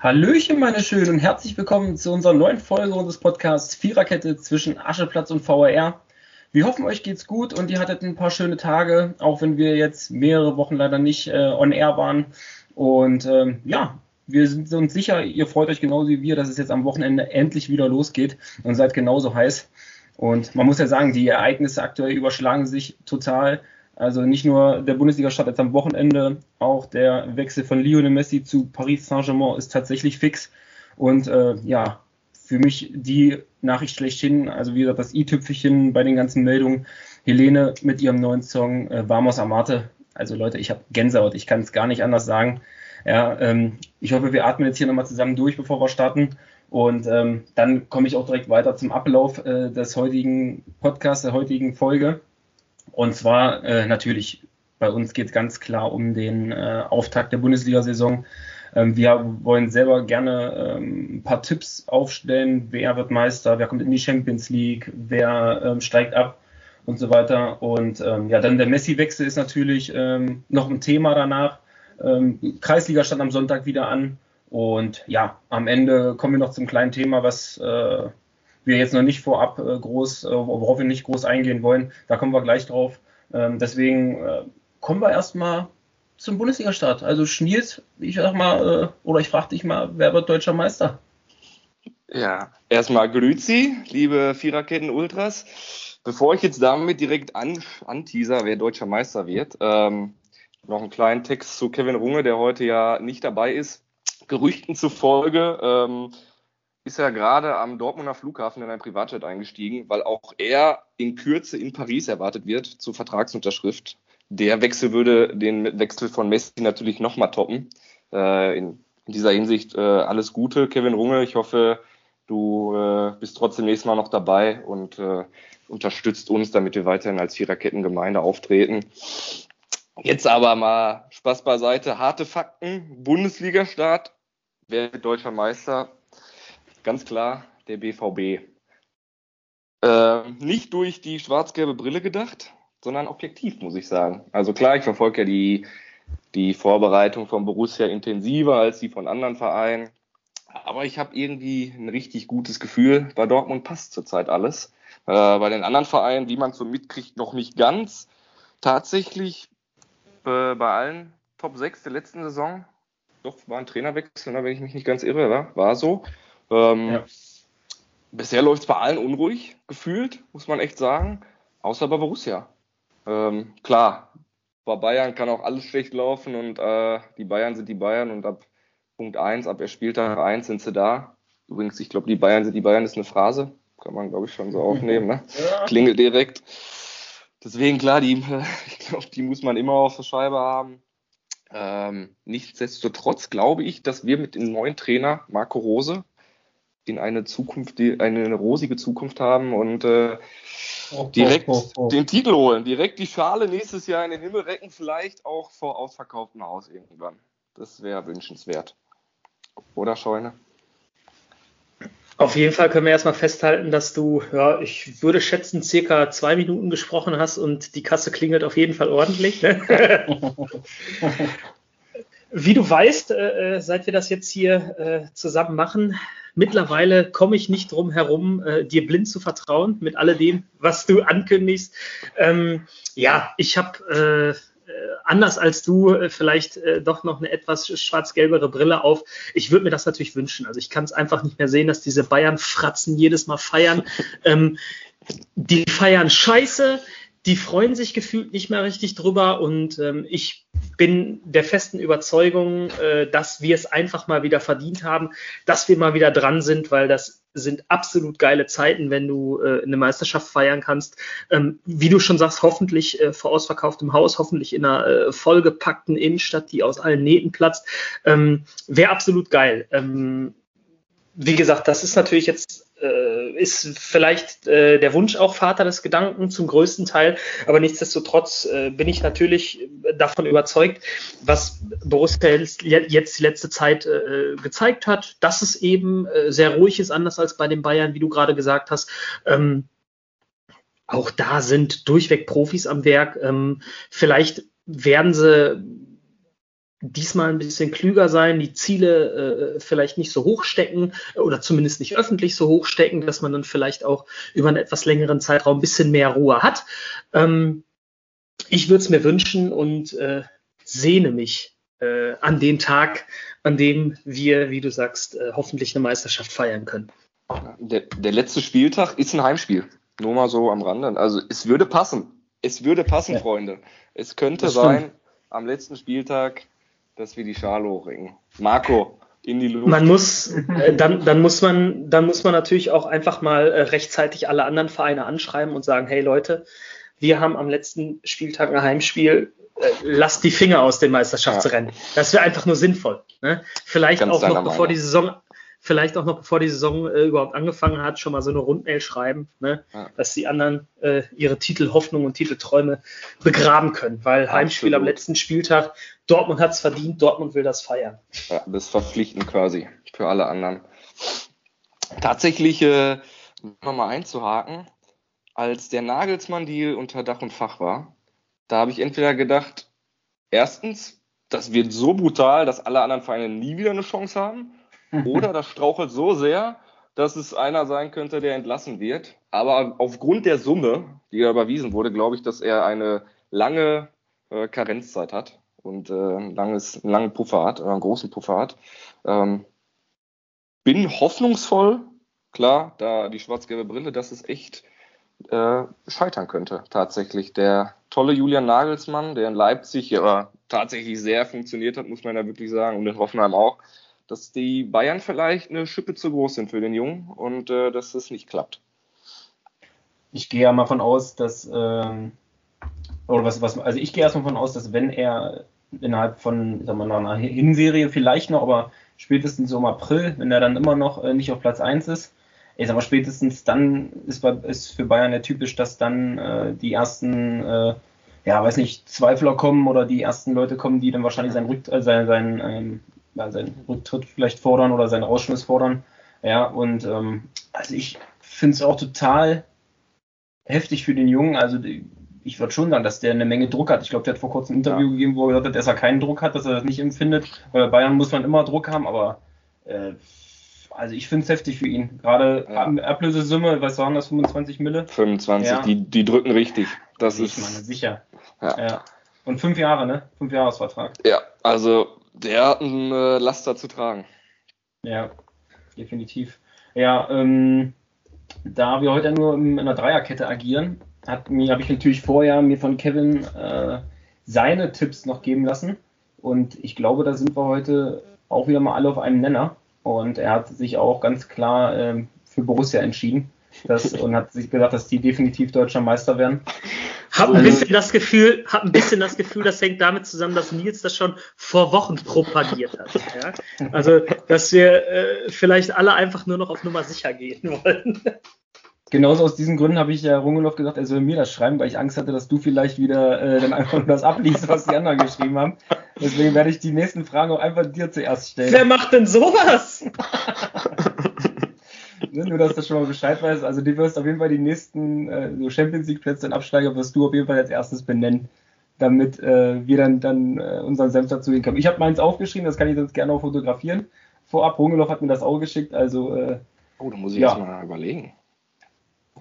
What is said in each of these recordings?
Hallöchen, meine Schönen, und herzlich willkommen zu unserer neuen Folge unseres Podcasts Viererkette zwischen Ascheplatz und VRR. Wir hoffen, euch geht's gut und ihr hattet ein paar schöne Tage, auch wenn wir jetzt mehrere Wochen leider nicht äh, on air waren. Und ähm, ja, wir sind uns sicher, ihr freut euch genauso wie wir, dass es jetzt am Wochenende endlich wieder losgeht und seid genauso heiß. Und man muss ja sagen, die Ereignisse aktuell überschlagen sich total. Also nicht nur der Bundesliga-Start jetzt am Wochenende, auch der Wechsel von Lionel Messi zu Paris Saint-Germain ist tatsächlich fix. Und äh, ja, für mich die Nachricht schlechthin, also wie gesagt, das i-Tüpfelchen bei den ganzen Meldungen, Helene mit ihrem neuen Song äh, Vamos Amate. Also Leute, ich habe Gänsehaut, ich kann es gar nicht anders sagen. Ja, ähm, ich hoffe, wir atmen jetzt hier nochmal zusammen durch, bevor wir starten. Und ähm, dann komme ich auch direkt weiter zum Ablauf äh, des heutigen Podcasts, der heutigen Folge. Und zwar äh, natürlich, bei uns geht es ganz klar um den äh, Auftakt der Bundesliga-Saison. Ähm, wir wollen selber gerne ähm, ein paar Tipps aufstellen, wer wird Meister, wer kommt in die Champions League, wer ähm, steigt ab und so weiter. Und ähm, ja, dann der Messi-Wechsel ist natürlich ähm, noch ein Thema danach. Ähm, Kreisliga stand am Sonntag wieder an. Und ja, am Ende kommen wir noch zum kleinen Thema, was äh, wir jetzt noch nicht vorab äh, groß, äh, worauf wir nicht groß eingehen wollen. Da kommen wir gleich drauf. Deswegen äh, kommen wir erstmal zum Bundesliga-Start. Also Schniels, ich sag mal, äh, oder ich frage dich mal, wer wird deutscher Meister? Ja, erstmal Grüzi, liebe Viererketten-Ultras. Bevor ich jetzt damit direkt an, anteaser, wer deutscher Meister wird, ähm, noch einen kleinen Text zu Kevin Runge, der heute ja nicht dabei ist. Gerüchten zufolge ähm, ist er gerade am Dortmunder Flughafen in ein Privatjet eingestiegen, weil auch er in Kürze in Paris erwartet wird zur Vertragsunterschrift. Der Wechsel würde den Wechsel von Messi natürlich nochmal toppen. Äh, in, in, dieser Hinsicht äh, alles Gute, Kevin Runge. Ich hoffe, du äh, bist trotzdem nächstes Mal noch dabei und äh, unterstützt uns, damit wir weiterhin als Viererkettengemeinde auftreten. Jetzt aber mal Spaß beiseite. Harte Fakten. Bundesliga-Start. Wer wird deutscher Meister? ganz klar der BVB. Äh, nicht durch die schwarz-gelbe Brille gedacht, sondern objektiv, muss ich sagen. Also klar, ich verfolge ja die, die Vorbereitung von Borussia intensiver als die von anderen Vereinen. Aber ich habe irgendwie ein richtig gutes Gefühl. Bei Dortmund passt zurzeit alles. Äh, bei den anderen Vereinen, wie man so mitkriegt, noch nicht ganz. Tatsächlich äh, bei allen Top 6 der letzten Saison, doch war ein Trainerwechsel, ne, wenn ich mich nicht ganz irre, war, war so. Ähm, ja. Bisher läuft es bei allen unruhig, gefühlt, muss man echt sagen, außer bei Borussia. Ähm, klar, bei Bayern kann auch alles schlecht laufen und äh, die Bayern sind die Bayern und ab Punkt 1, ab Spieltag 1 sind sie da. Übrigens, ich glaube, die Bayern sind die Bayern ist eine Phrase, kann man glaube ich schon so aufnehmen, ne? Ja. Klingelt direkt. Deswegen klar, die, ich glaube, die muss man immer auf der Scheibe haben. Ähm, nichtsdestotrotz glaube ich, dass wir mit dem neuen Trainer Marco Rose in eine Zukunft, die eine rosige Zukunft haben und äh, oh, direkt oh, oh, den Titel holen, direkt die Schale nächstes Jahr in den Himmel recken, vielleicht auch vor ausverkauftem Haus irgendwann. Das wäre wünschenswert. Oder Scheune? Auf jeden Fall können wir erstmal festhalten, dass du, ja, ich würde schätzen, circa zwei Minuten gesprochen hast und die Kasse klingelt auf jeden Fall ordentlich. Ne? Wie du weißt, äh, äh, seit wir das jetzt hier äh, zusammen machen, mittlerweile komme ich nicht drum herum, äh, dir blind zu vertrauen mit alledem, was du ankündigst. Ähm, ja, ich habe äh, äh, anders als du vielleicht doch noch eine etwas schwarz-gelbere Brille auf. Ich würde mir das natürlich wünschen. Also ich kann es einfach nicht mehr sehen, dass diese Bayern-Fratzen jedes Mal feiern. Ähm, die feiern Scheiße, die freuen sich gefühlt nicht mehr richtig drüber und ähm, ich bin der festen Überzeugung, äh, dass wir es einfach mal wieder verdient haben, dass wir mal wieder dran sind, weil das sind absolut geile Zeiten, wenn du äh, eine Meisterschaft feiern kannst. Ähm, wie du schon sagst, hoffentlich äh, vor ausverkauftem Haus, hoffentlich in einer äh, vollgepackten Innenstadt, die aus allen Nähten platzt. Ähm, Wäre absolut geil. Ähm, wie gesagt, das ist natürlich jetzt ist vielleicht äh, der Wunsch auch Vater des Gedanken zum größten Teil, aber nichtsdestotrotz äh, bin ich natürlich davon überzeugt, was Borussia jetzt die letzte Zeit äh, gezeigt hat, dass es eben äh, sehr ruhig ist, anders als bei den Bayern, wie du gerade gesagt hast. Ähm, auch da sind durchweg Profis am Werk. Ähm, vielleicht werden sie diesmal ein bisschen klüger sein, die Ziele äh, vielleicht nicht so hoch stecken oder zumindest nicht öffentlich so hoch stecken, dass man dann vielleicht auch über einen etwas längeren Zeitraum ein bisschen mehr Ruhe hat. Ähm, ich würde es mir wünschen und äh, sehne mich äh, an den Tag, an dem wir, wie du sagst, äh, hoffentlich eine Meisterschaft feiern können. Der, der letzte Spieltag ist ein Heimspiel. Nur mal so am Rande. Also es würde passen. Es würde passen, ja. Freunde. Es könnte sein, am letzten Spieltag dass wir die Schale hochringen. Marco, in die Luft. Man muss, äh, dann, dann muss man, dann muss man natürlich auch einfach mal äh, rechtzeitig alle anderen Vereine anschreiben und sagen, hey Leute, wir haben am letzten Spieltag ein Heimspiel, äh, lasst die Finger aus den Meisterschaftsrennen. Ja. Das wäre einfach nur sinnvoll. Ne? Vielleicht Ganz auch noch, bevor Meinung. die Saison vielleicht auch noch bevor die Saison äh, überhaupt angefangen hat, schon mal so eine Rundmail schreiben, ne? Ja. dass die anderen äh, ihre Titelhoffnung und Titelträume begraben können, weil Absolut. Heimspiel am letzten Spieltag, Dortmund hat es verdient, Dortmund will das feiern. Ja, das ist verpflichtend quasi für alle anderen. Tatsächlich äh, nochmal einzuhaken, als der Nagelsmann-Deal unter Dach und Fach war, da habe ich entweder gedacht, erstens, das wird so brutal, dass alle anderen Vereine nie wieder eine Chance haben. Oder das strauchelt so sehr, dass es einer sein könnte, der entlassen wird. Aber aufgrund der Summe, die er überwiesen wurde, glaube ich, dass er eine lange äh, Karenzzeit hat und äh, ein langes, einen langen Puffer hat, einen großen Puffer hat. Ähm, bin hoffnungsvoll, klar, da die schwarz-gelbe Brille, dass es echt äh, scheitern könnte, tatsächlich. Der tolle Julian Nagelsmann, der in Leipzig ja tatsächlich sehr funktioniert hat, muss man ja wirklich sagen, und in Hoffenheim auch, dass die Bayern vielleicht eine Schippe zu groß sind für den Jungen und äh, dass es nicht klappt. Ich gehe ja mal von aus, dass, ähm, oder was, was, also ich gehe erstmal von aus, dass wenn er innerhalb von, sagen wir mal, einer Hinserie vielleicht noch, aber spätestens so im April, wenn er dann immer noch äh, nicht auf Platz 1 ist, ich sag mal, spätestens dann ist, ist für Bayern ja typisch, dass dann äh, die ersten, äh, ja, weiß nicht, Zweifler kommen oder die ersten Leute kommen, die dann wahrscheinlich sein, Rück, äh, sein, sein ähm, ja, seinen Rücktritt vielleicht fordern oder seinen Ausschluss fordern. Ja, und ähm, also ich finde es auch total heftig für den Jungen. Also ich würde schon sagen, dass der eine Menge Druck hat. Ich glaube, der hat vor kurzem ein Interview ja. gegeben, wo er gesagt hat, dass er keinen Druck hat, dass er das nicht empfindet. Weil bei Bayern muss man immer Druck haben, aber äh, also ich finde es heftig für ihn. Gerade ja. Ablösesumme, was waren das, 25 Mille? 25, ja. die, die drücken richtig. Das ich ist. Meine, sicher. Ja. ja. Und fünf Jahre, ne? Fünf Jahresvertrag. Ja, also der hat ein äh, Laster zu tragen. Ja, definitiv. Ja, ähm, da wir heute nur in einer Dreierkette agieren, habe ich natürlich vorher mir von Kevin äh, seine Tipps noch geben lassen. Und ich glaube, da sind wir heute auch wieder mal alle auf einem Nenner. Und er hat sich auch ganz klar äh, für Borussia entschieden das, und hat sich gesagt, dass die definitiv deutscher Meister werden. Hab ein also bisschen das Gefühl, hab ein bisschen das Gefühl, das hängt damit zusammen, dass Nils das schon vor Wochen propagiert hat. Ja? Also, dass wir äh, vielleicht alle einfach nur noch auf Nummer sicher gehen wollen. Genauso aus diesen Gründen habe ich ja Rungelow gesagt, er soll mir das schreiben, weil ich Angst hatte, dass du vielleicht wieder äh, dann einfach nur das abliest, was die anderen geschrieben haben. Deswegen werde ich die nächsten Fragen auch einfach dir zuerst stellen. Wer macht denn sowas? Ne, nur, dass du schon mal Bescheid weißt. Also, du wirst auf jeden Fall die nächsten äh, so Champions League-Plätze und Absteiger wirst du auf jeden Fall als erstes benennen, damit äh, wir dann, dann äh, unseren Senf dazu hinkommen. Ich habe meins aufgeschrieben, das kann ich sonst gerne auch fotografieren. Vorab, Rungeloff hat mir das auch geschickt, also. Äh, oh, da muss ich ja. jetzt mal überlegen.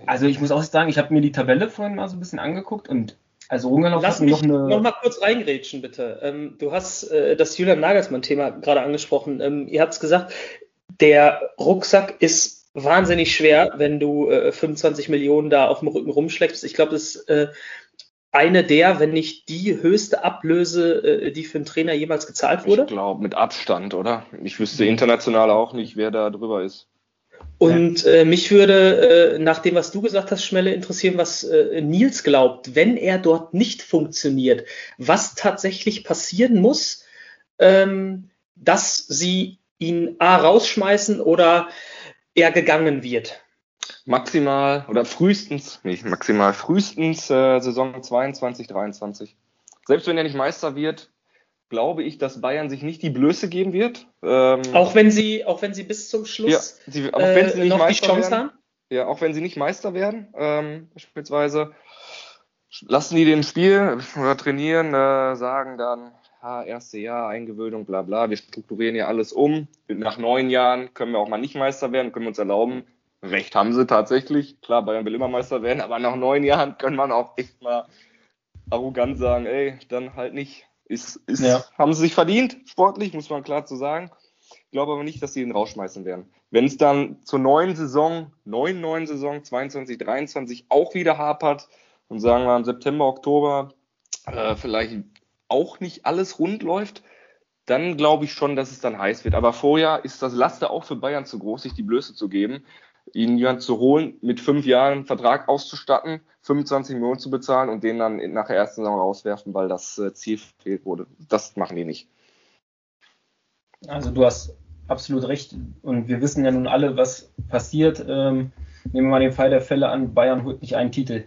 Also, ich muss auch sagen, ich habe mir die Tabelle vorhin mal so ein bisschen angeguckt und also Rungeloff Lass hat mich noch eine. Noch mal kurz reingrätschen, bitte. Ähm, du hast äh, das Julian Nagelsmann-Thema gerade angesprochen. Ähm, ihr habt es gesagt, der Rucksack ist wahnsinnig schwer, wenn du äh, 25 Millionen da auf dem Rücken rumschleppst. Ich glaube, das ist äh, eine der, wenn nicht die höchste Ablöse, äh, die für einen Trainer jemals gezahlt wurde. Ich glaube, mit Abstand, oder? Ich wüsste international auch nicht, wer da drüber ist. Und äh, mich würde, äh, nach dem, was du gesagt hast, Schmelle, interessieren, was äh, Nils glaubt, wenn er dort nicht funktioniert, was tatsächlich passieren muss, ähm, dass sie ihn A rausschmeißen oder er gegangen wird. Maximal oder frühestens, nicht maximal, frühestens äh, Saison 22, 23. Selbst wenn er nicht Meister wird, glaube ich, dass Bayern sich nicht die Blöße geben wird. Ähm, auch wenn sie, auch wenn sie bis zum Schluss ja, sie, auch wenn sie nicht noch Meister die Chance werden, haben. Ja, auch wenn sie nicht Meister werden, ähm, beispielsweise lassen die den Spiel oder trainieren, äh, sagen dann, ha, erste Jahr, Eingewöhnung, bla bla, wir strukturieren ja alles um. Nach neun Jahren können wir auch mal nicht Meister werden, können wir uns erlauben. Recht haben sie tatsächlich. Klar, Bayern will immer Meister werden, aber nach neun Jahren kann man auch echt mal arrogant sagen, ey, dann halt nicht. Ist, ist, ja. Haben sie sich verdient, sportlich, muss man klar zu sagen. Ich glaube aber nicht, dass sie ihn rausschmeißen werden. Wenn es dann zur neuen Saison, neuen neuen Saison 22, 23 auch wieder hapert und sagen wir im September, Oktober äh, vielleicht auch nicht alles rund läuft, dann glaube ich schon, dass es dann heiß wird. Aber vorher ist das Laster auch für Bayern zu groß, sich die Blöße zu geben, ihn jemand zu holen, mit fünf Jahren Vertrag auszustatten, 25 Millionen zu bezahlen und den dann nach der ersten Saison rauswerfen, weil das äh, Ziel fehlt wurde. Das machen die nicht. Also du hast absolut recht. Und wir wissen ja nun alle, was passiert. Ähm, nehmen wir mal den Fall der Fälle an, Bayern holt nicht einen Titel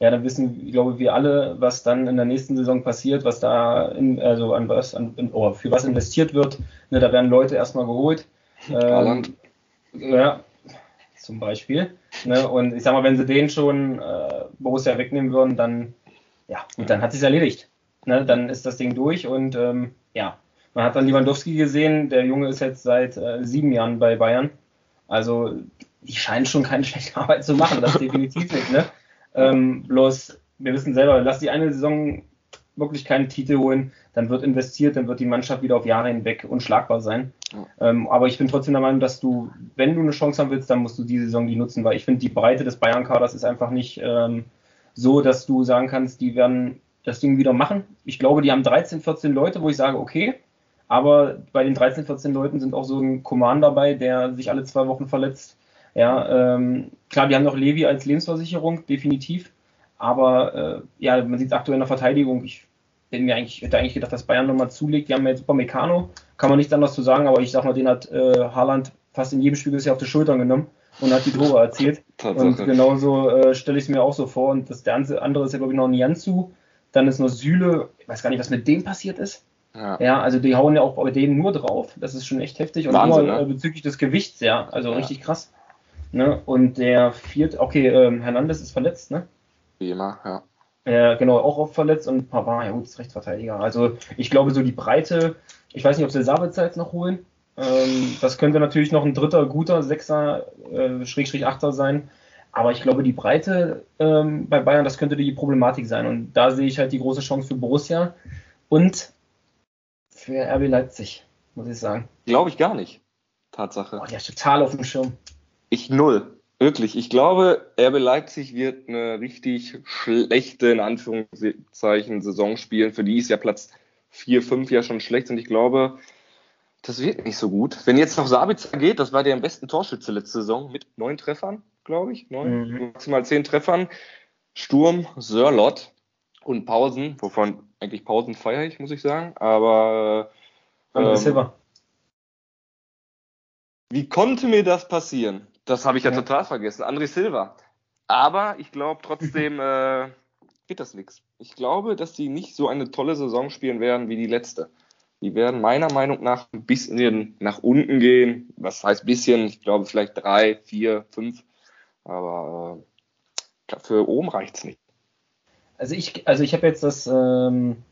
ja, dann wissen, ich glaube, wir alle, was dann in der nächsten Saison passiert, was da, in, also an was, an, oh, für was investiert wird. Ne, da werden Leute erstmal geholt. Ähm, ja, zum Beispiel. Ne, und ich sag mal, wenn sie den schon äh, Borussia wegnehmen würden, dann, ja, und dann hat sich's erledigt. Ne, dann ist das Ding durch und ähm, ja, man hat dann Lewandowski gesehen, der Junge ist jetzt seit äh, sieben Jahren bei Bayern. Also, die scheinen schon keine schlechte Arbeit zu machen, das definitiv nicht, ne? Ähm, bloß, wir wissen selber, lass die eine Saison wirklich keinen Titel holen, dann wird investiert, dann wird die Mannschaft wieder auf Jahre hinweg unschlagbar sein. Ähm, aber ich bin trotzdem der Meinung, dass du, wenn du eine Chance haben willst, dann musst du diese Saison die nutzen, weil ich finde, die Breite des Bayern-Kaders ist einfach nicht ähm, so, dass du sagen kannst, die werden das Ding wieder machen. Ich glaube, die haben 13, 14 Leute, wo ich sage, okay, aber bei den 13, 14 Leuten sind auch so ein Command dabei, der sich alle zwei Wochen verletzt. Ja, ähm, klar, die haben noch Levi als Lebensversicherung, definitiv. Aber äh, ja, man sieht es aktuell in der Verteidigung. Ich bin mir eigentlich, hätte eigentlich gedacht, dass Bayern nochmal zulegt. Die haben jetzt super Meccano, kann man nichts anderes zu sagen, aber ich sag mal, den hat äh, Haaland fast in jedem Spiel bisher auf die Schultern genommen und hat die Tore erzielt. und genauso äh, stelle ich es mir auch so vor. Und das der andere ist ja, glaube ich, noch Nianzu. Dann ist noch Süle. Ich weiß gar nicht, was mit dem passiert ist. Ja. ja. also die hauen ja auch bei denen nur drauf. Das ist schon echt heftig. Und Wahnsinn, nur ne? Äh, bezüglich des Gewichts, ja. Also ja. richtig krass. Ne? Und der vierte, okay, ähm, Hernandez ist verletzt, ne? Wie immer, ja. Äh, genau, auch oft verletzt und Pavard, ja gut, ist Rechtsverteidiger. Also ich glaube, so die Breite, ich weiß nicht, ob sie Sabitzer jetzt noch holen. Ähm, das könnte natürlich noch ein dritter, guter Sechser, äh, Schrägstrich Achter sein. Aber ich glaube, die Breite ähm, bei Bayern, das könnte die Problematik sein. Und da sehe ich halt die große Chance für Borussia und für RB Leipzig, muss ich sagen. Glaube ich gar nicht. Tatsache. Oh, der ist total auf dem Schirm. Ich null. Wirklich. Ich glaube, RB Leipzig wird eine richtig schlechte, in Anführungszeichen, Saison spielen. Für die ist ja Platz 4, 5 ja schon schlecht. Und ich glaube, das wird nicht so gut. Wenn jetzt noch Sabitzer geht, das war der am besten Torschütze letzte Saison mit neun Treffern, glaube ich. Neun, mhm. maximal zehn Treffern. Sturm, Sörlot und Pausen, wovon eigentlich Pausen feiere ich, muss ich sagen. Aber ähm, Silber. Wie konnte mir das passieren? Das habe ich ja, ja, total vergessen. André Silva. Aber ich glaube trotzdem äh, wird das nichts. Ich glaube, dass die nicht so eine tolle Saison spielen werden wie die letzte. Die werden meiner Meinung nach ein bisschen nach unten gehen. Was heißt bisschen? Ich glaube vielleicht drei, vier, fünf. Aber äh, für oben reicht es nicht. Also ich, also ich habe jetzt das ähm,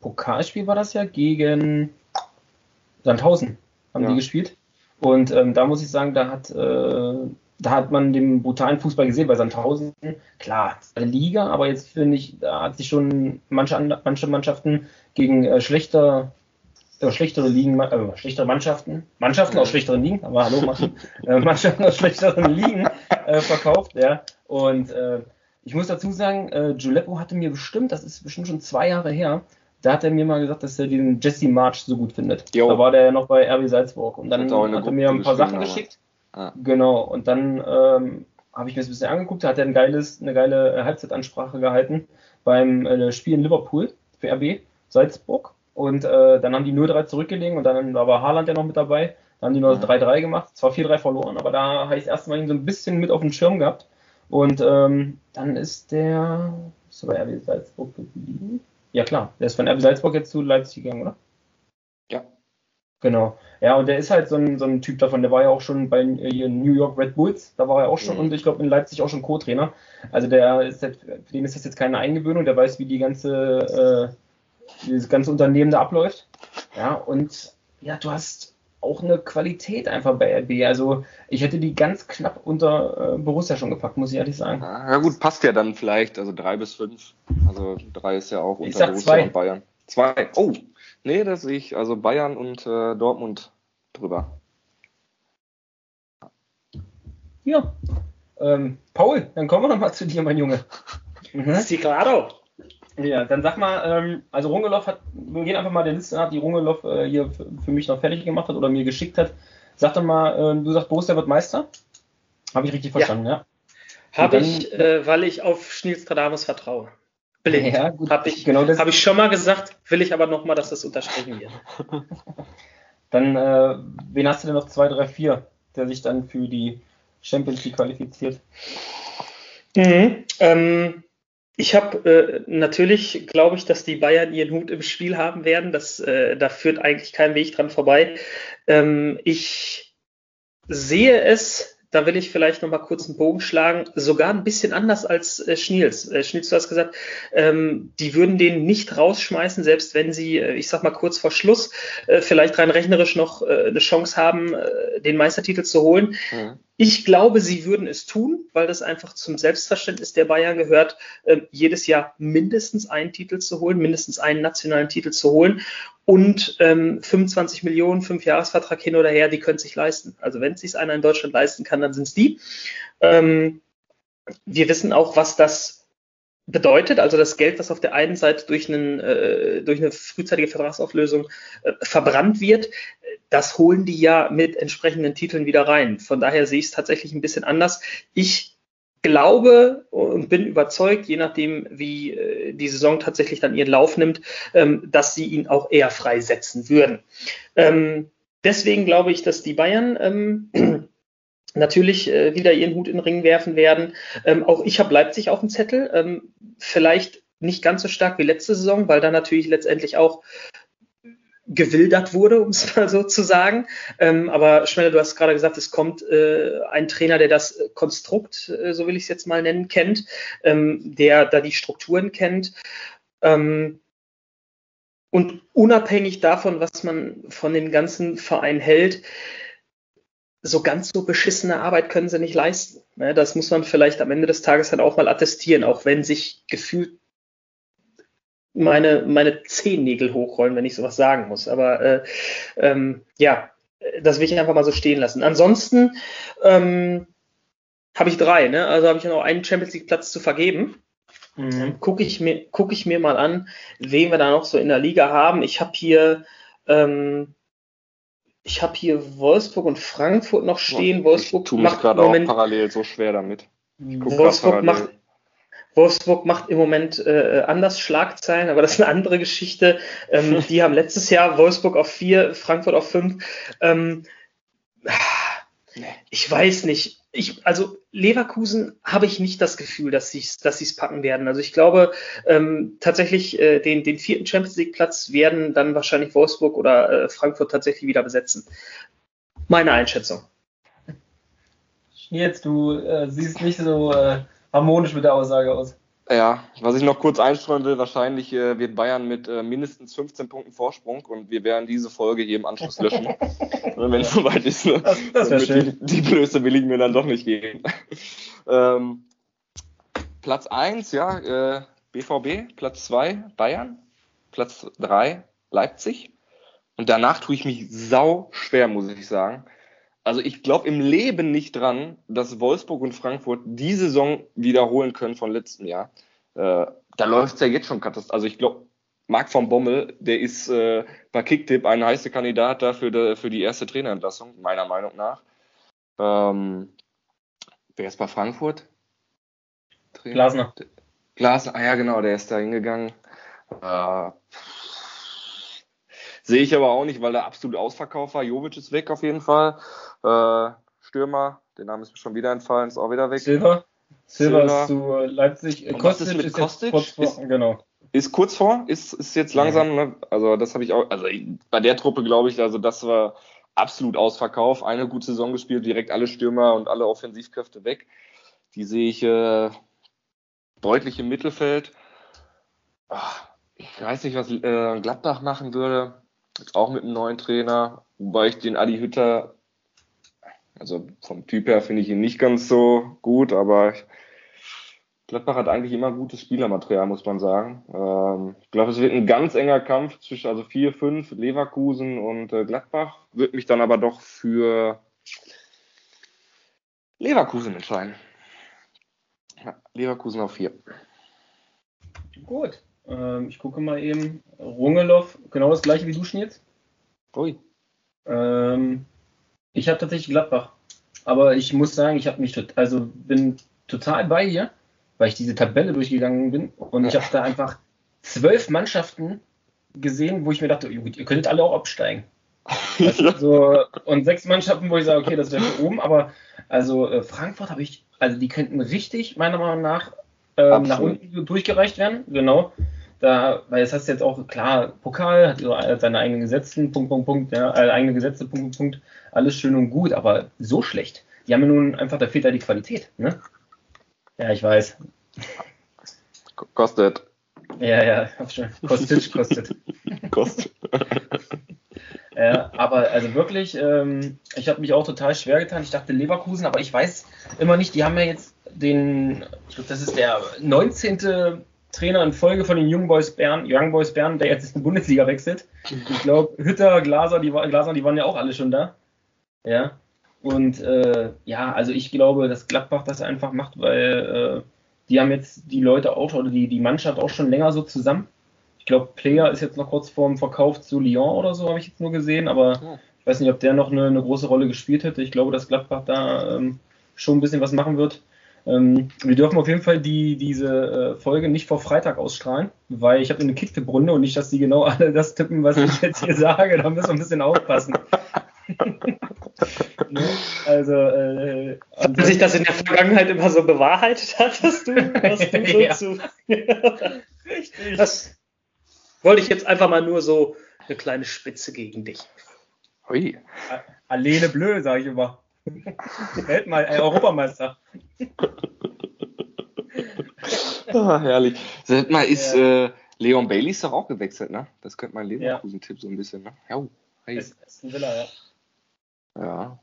Pokalspiel war das ja gegen Sandhausen haben ja. die gespielt. Und ähm, da muss ich sagen, da hat, äh, da hat man den brutalen Fußball gesehen bei Sandhausen. Klar, eine Liga, aber jetzt finde ich, da hat sich schon manche, manche Mannschaften gegen äh, schlechter, äh, schlechtere Ligen, äh, schlechtere Mannschaften, Mannschaften aus schlechteren Ligen, aber hallo machen, äh, Mannschaften aus schlechteren Ligen äh, verkauft, ja. Und äh, ich muss dazu sagen, äh, Giuleppo hatte mir bestimmt, das ist bestimmt schon zwei Jahre her, da hat er mir mal gesagt, dass er den Jesse March so gut findet. Jo. Da war der ja noch bei RB Salzburg und dann hat er mir ein paar Sachen geschickt. Ah. Genau, und dann ähm, habe ich mir das ein bisschen angeguckt, da hat er ein geiles, eine geile äh, Halbzeitansprache gehalten beim äh, Spiel in Liverpool für RB Salzburg. Und äh, dann haben die 0-3 zurückgelegen und dann da war Haaland ja noch mit dabei. Da haben die nur 3-3 gemacht, zwar 4-3 verloren, aber da habe ich das erste Mal ihn so ein bisschen mit auf dem Schirm gehabt. Und ähm, dann ist der, ist bei RB Salzburg geblieben? Ja klar, der ist von RB Salzburg jetzt zu Leipzig gegangen, oder? Ja. Genau. Ja, und der ist halt so ein, so ein Typ davon, der war ja auch schon bei äh, New York Red Bulls, da war er auch schon mhm. und ich glaube in Leipzig auch schon Co-Trainer. Also der ist halt, für den ist das jetzt keine Eingewöhnung, der weiß, wie die ganze, äh, dieses ganze Unternehmen da abläuft. Ja, und ja, du hast auch eine Qualität einfach bei RB. Also ich hätte die ganz knapp unter äh, Borussia schon gepackt, muss ich ehrlich sagen. Ja, gut, passt ja dann vielleicht, also drei bis fünf. Also drei ist ja auch unter Borussia zwei. und Bayern. Zwei. Oh, nee, das sehe ich. Also Bayern und äh, Dortmund drüber. Ja. Ähm, Paul, dann kommen wir noch mal zu dir, mein Junge. Mhm. Sí, claro. Ja, dann sag mal, ähm, also Rungeloff hat, wir gehen einfach mal der Liste nach, die Rungeloff äh, hier für mich noch fertig gemacht hat oder mir geschickt hat. Sag doch mal, äh, du sagst, Borussia wird Meister? Habe ich richtig verstanden, ja? ja? Habe ich, äh, weil ich auf Schnilstradamus vertraue. Blind. Ja, gut. Habe ich, genau hab ich schon mal gesagt, will ich aber noch mal, dass das unterstrichen wird. dann, äh, wen hast du denn noch 2, 3, 4, der sich dann für die Champions League qualifiziert? Mhm, ähm, ich habe äh, natürlich, glaube ich, dass die Bayern ihren Hut im Spiel haben werden. Das, äh, da führt eigentlich kein Weg dran vorbei. Ähm, ich sehe es da will ich vielleicht noch mal kurz einen Bogen schlagen, sogar ein bisschen anders als äh, Schniels. Äh, Schniels, du hast gesagt, ähm, die würden den nicht rausschmeißen, selbst wenn sie, äh, ich sag mal kurz vor Schluss, äh, vielleicht rein rechnerisch noch äh, eine Chance haben, äh, den Meistertitel zu holen. Mhm. Ich glaube, sie würden es tun, weil das einfach zum Selbstverständnis der Bayern gehört, äh, jedes Jahr mindestens einen Titel zu holen, mindestens einen nationalen Titel zu holen und ähm, 25 Millionen, fünf Jahresvertrag hin oder her, die können sich leisten. Also wenn es sich einer in Deutschland leisten kann, dann sind es die. Ähm, wir wissen auch, was das bedeutet, also das Geld, das auf der einen Seite durch, einen, äh, durch eine frühzeitige Vertragsauflösung äh, verbrannt wird, das holen die ja mit entsprechenden Titeln wieder rein. Von daher sehe ich es tatsächlich ein bisschen anders. Ich glaube und bin überzeugt, je nachdem, wie äh, die Saison tatsächlich dann ihren Lauf nimmt, ähm, dass sie ihn auch eher freisetzen würden. Ähm, deswegen glaube ich, dass die Bayern ähm, natürlich äh, wieder ihren Hut in den Ring werfen werden. Ähm, auch ich habe Leipzig auf dem Zettel. Ähm, vielleicht nicht ganz so stark wie letzte Saison, weil da natürlich letztendlich auch gewildert wurde, um es mal so zu sagen. Ähm, aber Schmelle, du hast gerade gesagt, es kommt äh, ein Trainer, der das Konstrukt, äh, so will ich es jetzt mal nennen, kennt, ähm, der da die Strukturen kennt. Ähm, und unabhängig davon, was man von den ganzen Vereinen hält, so ganz so beschissene Arbeit können sie nicht leisten. Ne, das muss man vielleicht am Ende des Tages dann auch mal attestieren, auch wenn sich gefühlt meine, meine Zehennägel hochrollen, wenn ich sowas sagen muss. Aber äh, ähm, ja, das will ich einfach mal so stehen lassen. Ansonsten ähm, habe ich drei, ne? Also habe ich noch einen Champions League Platz zu vergeben. Mhm. Gucke ich, mir, guck ich mir mal an, wen wir da noch so in der Liga haben. Ich habe hier, ähm, ich habe hier Wolfsburg und Frankfurt noch stehen. Wolfsburg ich macht gerade auch parallel so schwer damit. Wolfsburg macht, Wolfsburg macht im Moment äh, anders Schlagzeilen, aber das ist eine andere Geschichte. Ähm, die haben letztes Jahr Wolfsburg auf vier, Frankfurt auf fünf. Ähm, ich weiß nicht. Ich, also Leverkusen habe ich nicht das Gefühl, dass sie dass es packen werden. Also ich glaube ähm, tatsächlich äh, den, den vierten Champions League Platz werden dann wahrscheinlich Wolfsburg oder äh, Frankfurt tatsächlich wieder besetzen. Meine Einschätzung. Jetzt du äh, siehst nicht so äh, harmonisch mit der Aussage aus. Ja, was ich noch kurz einstreuen will, wahrscheinlich äh, wird Bayern mit äh, mindestens 15 Punkten Vorsprung und wir werden diese Folge hier im Anschluss löschen, wenn es soweit ist. Ne? Das, das wäre schön. Die, die Blöße will ich mir dann doch nicht geben. ähm, Platz 1, ja, äh, BVB, Platz 2 Bayern, Platz 3 Leipzig und danach tue ich mich sau schwer, muss ich sagen. Also ich glaube im Leben nicht dran, dass Wolfsburg und Frankfurt die Saison wiederholen können von letztem Jahr. Äh, da läuft es ja jetzt schon katastrophal. Also ich glaube, Marc von Bommel, der ist äh, bei Kicktipp ein heißer Kandidat dafür de, für die erste Trainerentlassung, meiner Meinung nach. Ähm, wer ist bei Frankfurt? Trainer? Glasner. Glasner, ah ja genau, der ist da hingegangen. Äh, Sehe ich aber auch nicht, weil der absolut ausverkauft war. Jovic ist weg auf jeden Fall. Äh, Stürmer, der Name ist mir schon wieder entfallen, ist auch wieder weg. Silver. Silver, Silver. ist zu Leipzig. Und Kostic ist, mit ist Kostic? Kurz vor, ist, genau. Ist kurz vor, ist, ist jetzt langsam, ne? also das habe ich auch, also bei der Truppe glaube ich, also das war absolut ausverkauft. Eine gute Saison gespielt, direkt alle Stürmer und alle Offensivkräfte weg. Die sehe ich äh, deutlich im Mittelfeld. Ach, ich weiß nicht, was äh, Gladbach machen würde. Auch mit einem neuen Trainer. Wobei ich den Adi Hütter, also vom Typ her finde ich ihn nicht ganz so gut, aber ich, Gladbach hat eigentlich immer gutes Spielermaterial, muss man sagen. Ähm, ich glaube, es wird ein ganz enger Kampf zwischen also 4, 5, Leverkusen und äh, Gladbach. Würde mich dann aber doch für Leverkusen entscheiden. Ja, Leverkusen auf 4. Gut. Ähm, ich gucke mal eben. Rungelow, genau das gleiche wie du schon jetzt. Ui. Ähm, ich habe tatsächlich Gladbach. Aber ich muss sagen, ich habe mich also bin total bei dir, weil ich diese Tabelle durchgegangen bin und ich habe da einfach zwölf Mannschaften gesehen, wo ich mir dachte, ihr könntet alle auch absteigen. Also, so, und sechs Mannschaften, wo ich sage, okay, das wäre für oben, aber also äh, Frankfurt habe ich, also die könnten richtig, meiner Meinung nach, ähm, nach unten durchgereicht werden, genau. Da, weil es hast jetzt auch, klar, Pokal hat so seine eigenen Gesetze, Punkt, Punkt, Punkt, ja, äh, eigene Gesetze, Punkt, Punkt, Punkt, alles schön und gut, aber so schlecht. Die haben ja nun einfach, da fehlt ja die Qualität, ne? Ja, ich weiß. Kostet. Ja, ja, kostet, kostet. kostet. ja, aber also wirklich, ähm, ich habe mich auch total schwer getan. Ich dachte Leverkusen, aber ich weiß immer nicht, die haben ja jetzt den, ich glaube, das ist der 19. Trainer in Folge von den Young Boys Bern, Young Boys Bern, der jetzt in die Bundesliga wechselt. Ich glaube, Hütter, Glaser, die, Glaser, die waren ja auch alle schon da. Ja. Und äh, ja, also ich glaube, dass Gladbach das einfach macht, weil äh, die haben jetzt die Leute auch, oder die, die Mannschaft auch schon länger so zusammen. Ich glaube, Player ist jetzt noch kurz vor dem Verkauf zu Lyon oder so, habe ich jetzt nur gesehen, aber ich weiß nicht, ob der noch eine, eine große Rolle gespielt hätte. Ich glaube, dass Gladbach da ähm, schon ein bisschen was machen wird. Ähm, wir dürfen auf jeden Fall die, diese äh, Folge nicht vor Freitag ausstrahlen, weil ich habe eine Kicktipp-Runde und nicht, dass die genau alle das tippen, was ich jetzt hier sage. Da müssen wir ein bisschen aufpassen. ne? Also, äh, Hat sich das in der Vergangenheit immer so bewahrheitet hat, dass du, dass du so ja. zu. Richtig. Das wollte ich jetzt einfach mal nur so eine kleine Spitze gegen dich. Hui. Alene Blö, sage ich immer. Weltmeister, äh, Europameister. oh, herrlich. Sag mal, ist ja. äh, Leon Bailey ist doch auch gewechselt, ne? Das könnte mein Leverkusen-Tipp ja. so ein bisschen, ne? Ja, hey. Ist, ist ein Villa, ja. Ja,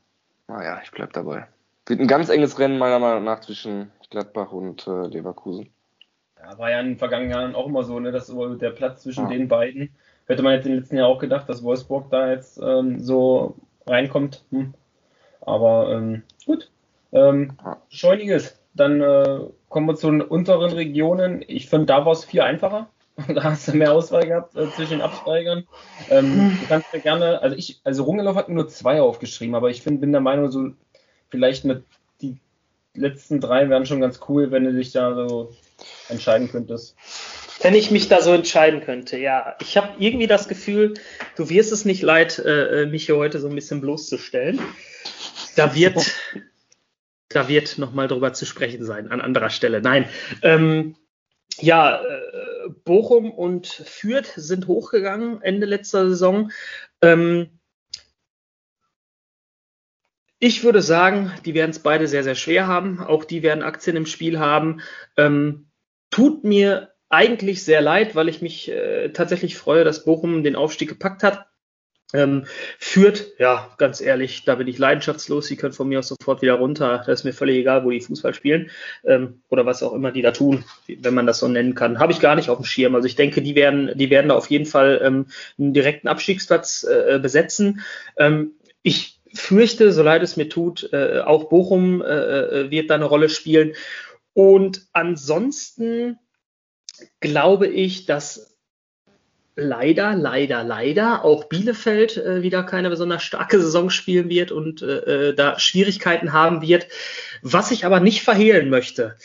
naja, ich bleib dabei. Wird ein ganz enges Rennen meiner Meinung nach zwischen Gladbach und äh, Leverkusen. Ja, war ja in den vergangenen Jahren auch immer so, ne, dass der Platz zwischen ja. den beiden, hätte man jetzt in den letzten Jahren auch gedacht, dass Wolfsburg da jetzt ähm, so reinkommt. Hm. Aber ähm, gut. Ähm, Scheuniges. Dann äh, kommen wir zu den unteren Regionen. Ich finde, da war es viel einfacher. da hast du mehr Auswahl gehabt äh, zwischen den Absteigern. Ähm, du kannst mir gerne, also ich, also Rungelow hat nur zwei aufgeschrieben, aber ich find, bin der Meinung, so vielleicht mit die letzten drei wären schon ganz cool, wenn du dich da so entscheiden könntest. Wenn ich mich da so entscheiden könnte, ja. Ich habe irgendwie das Gefühl, du wirst es nicht leid, äh, äh mich hier heute so ein bisschen bloßzustellen. Da wird, da wird nochmal drüber zu sprechen sein, an anderer Stelle. Nein. Ähm, ja, äh, Bochum und Fürth sind hochgegangen Ende letzter Saison. Ähm, ich würde sagen, die werden es beide sehr, sehr schwer haben. Auch die werden Aktien im Spiel haben. Ähm, tut mir eigentlich sehr leid, weil ich mich äh, tatsächlich freue, dass Bochum den Aufstieg gepackt hat. Ähm, führt, ja, ganz ehrlich, da bin ich leidenschaftslos. Sie können von mir aus sofort wieder runter. Das ist mir völlig egal, wo die Fußball spielen ähm, oder was auch immer die da tun, wenn man das so nennen kann. Habe ich gar nicht auf dem Schirm. Also ich denke, die werden, die werden da auf jeden Fall ähm, einen direkten Abstiegsplatz äh, besetzen. Ähm, ich fürchte, so leid es mir tut, äh, auch Bochum äh, äh wird da eine Rolle spielen. Und ansonsten glaube ich, dass leider, leider, leider auch Bielefeld äh, wieder keine besonders starke Saison spielen wird und äh, äh, da Schwierigkeiten haben wird. Was ich aber nicht verhehlen möchte,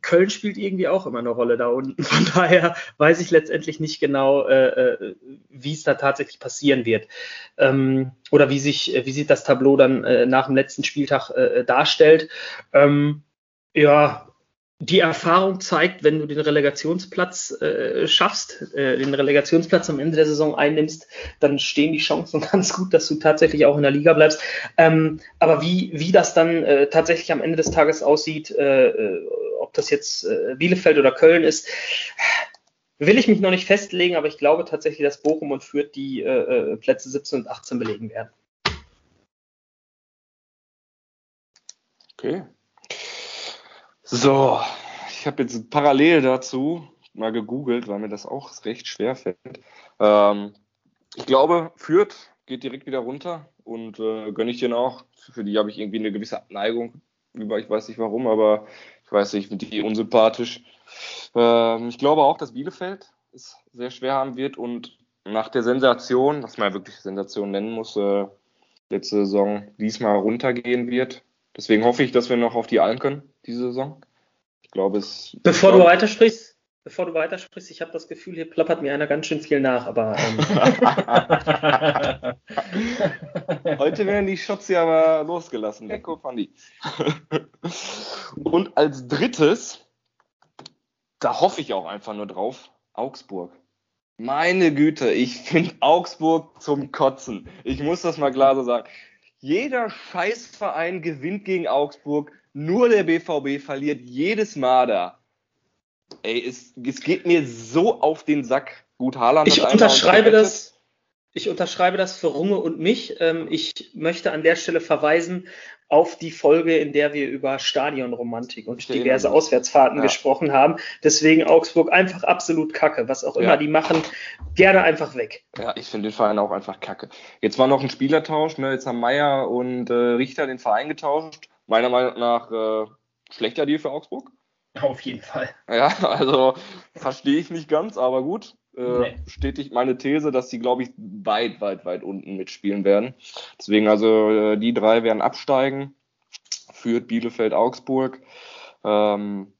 Köln spielt irgendwie auch immer eine Rolle da unten. Von daher weiß ich letztendlich nicht genau, äh, äh, wie es da tatsächlich passieren wird. Ähm, oder wie sich, wie sich das Tableau dann äh, nach dem letzten Spieltag äh, darstellt. Ähm, ja, die Erfahrung zeigt, wenn du den Relegationsplatz äh, schaffst, äh, den Relegationsplatz am Ende der Saison einnimmst, dann stehen die Chancen ganz gut, dass du tatsächlich auch in der Liga bleibst. Ähm, aber wie, wie das dann äh, tatsächlich am Ende des Tages aussieht, äh, äh, ob das jetzt äh, Bielefeld oder Köln ist, will ich mich noch nicht festlegen, aber ich glaube tatsächlich, dass Bochum und Fürth die Plätze 17 und 18 belegen werden. Okay. So, ich habe jetzt parallel dazu mal gegoogelt, weil mir das auch recht schwer fällt. Ähm, ich glaube, Fürth geht direkt wieder runter und äh, gönne ich den auch. Für die habe ich irgendwie eine gewisse Abneigung über, ich weiß nicht warum, aber ich weiß nicht, ich finde die unsympathisch. Ähm, ich glaube auch, dass Bielefeld es sehr schwer haben wird und nach der Sensation, was man ja wirklich Sensation nennen muss, äh, letzte Saison diesmal runtergehen wird. Deswegen hoffe ich, dass wir noch auf die Allen können diese Saison. Ich glaube es. Bevor du weitersprichst, bevor du weitersprichst, ich habe das Gefühl, hier plappert mir einer ganz schön viel nach, aber. Ähm. Heute werden die Shots ja aber losgelassen. Lecko Fandi. Und als drittes, da hoffe ich auch einfach nur drauf, Augsburg. Meine Güte, ich finde Augsburg zum Kotzen. Ich muss das mal klar so sagen. Jeder Scheißverein gewinnt gegen Augsburg, nur der BVB verliert jedes Mal da. Ey, es, es geht mir so auf den Sack. Gut, Haaland. Ich unterschreibe das. Ich unterschreibe das für Runge und mich. Ähm, ich möchte an der Stelle verweisen auf die Folge, in der wir über Stadionromantik und diverse Auswärtsfahrten ja. gesprochen haben. Deswegen Augsburg einfach absolut kacke. Was auch immer ja. die machen, gerne einfach weg. Ja, ich finde den Verein auch einfach kacke. Jetzt war noch ein Spielertausch. Ne? Jetzt haben Meier und äh, Richter den Verein getauscht meiner Meinung nach äh, schlechter Deal für Augsburg. Auf jeden Fall. Ja, also verstehe ich nicht ganz, aber gut. Äh, nee. Bestätigt meine These, dass sie, glaube ich, weit, weit, weit unten mitspielen werden. Deswegen also äh, die drei werden absteigen. Führt Bielefeld, Augsburg. Ähm,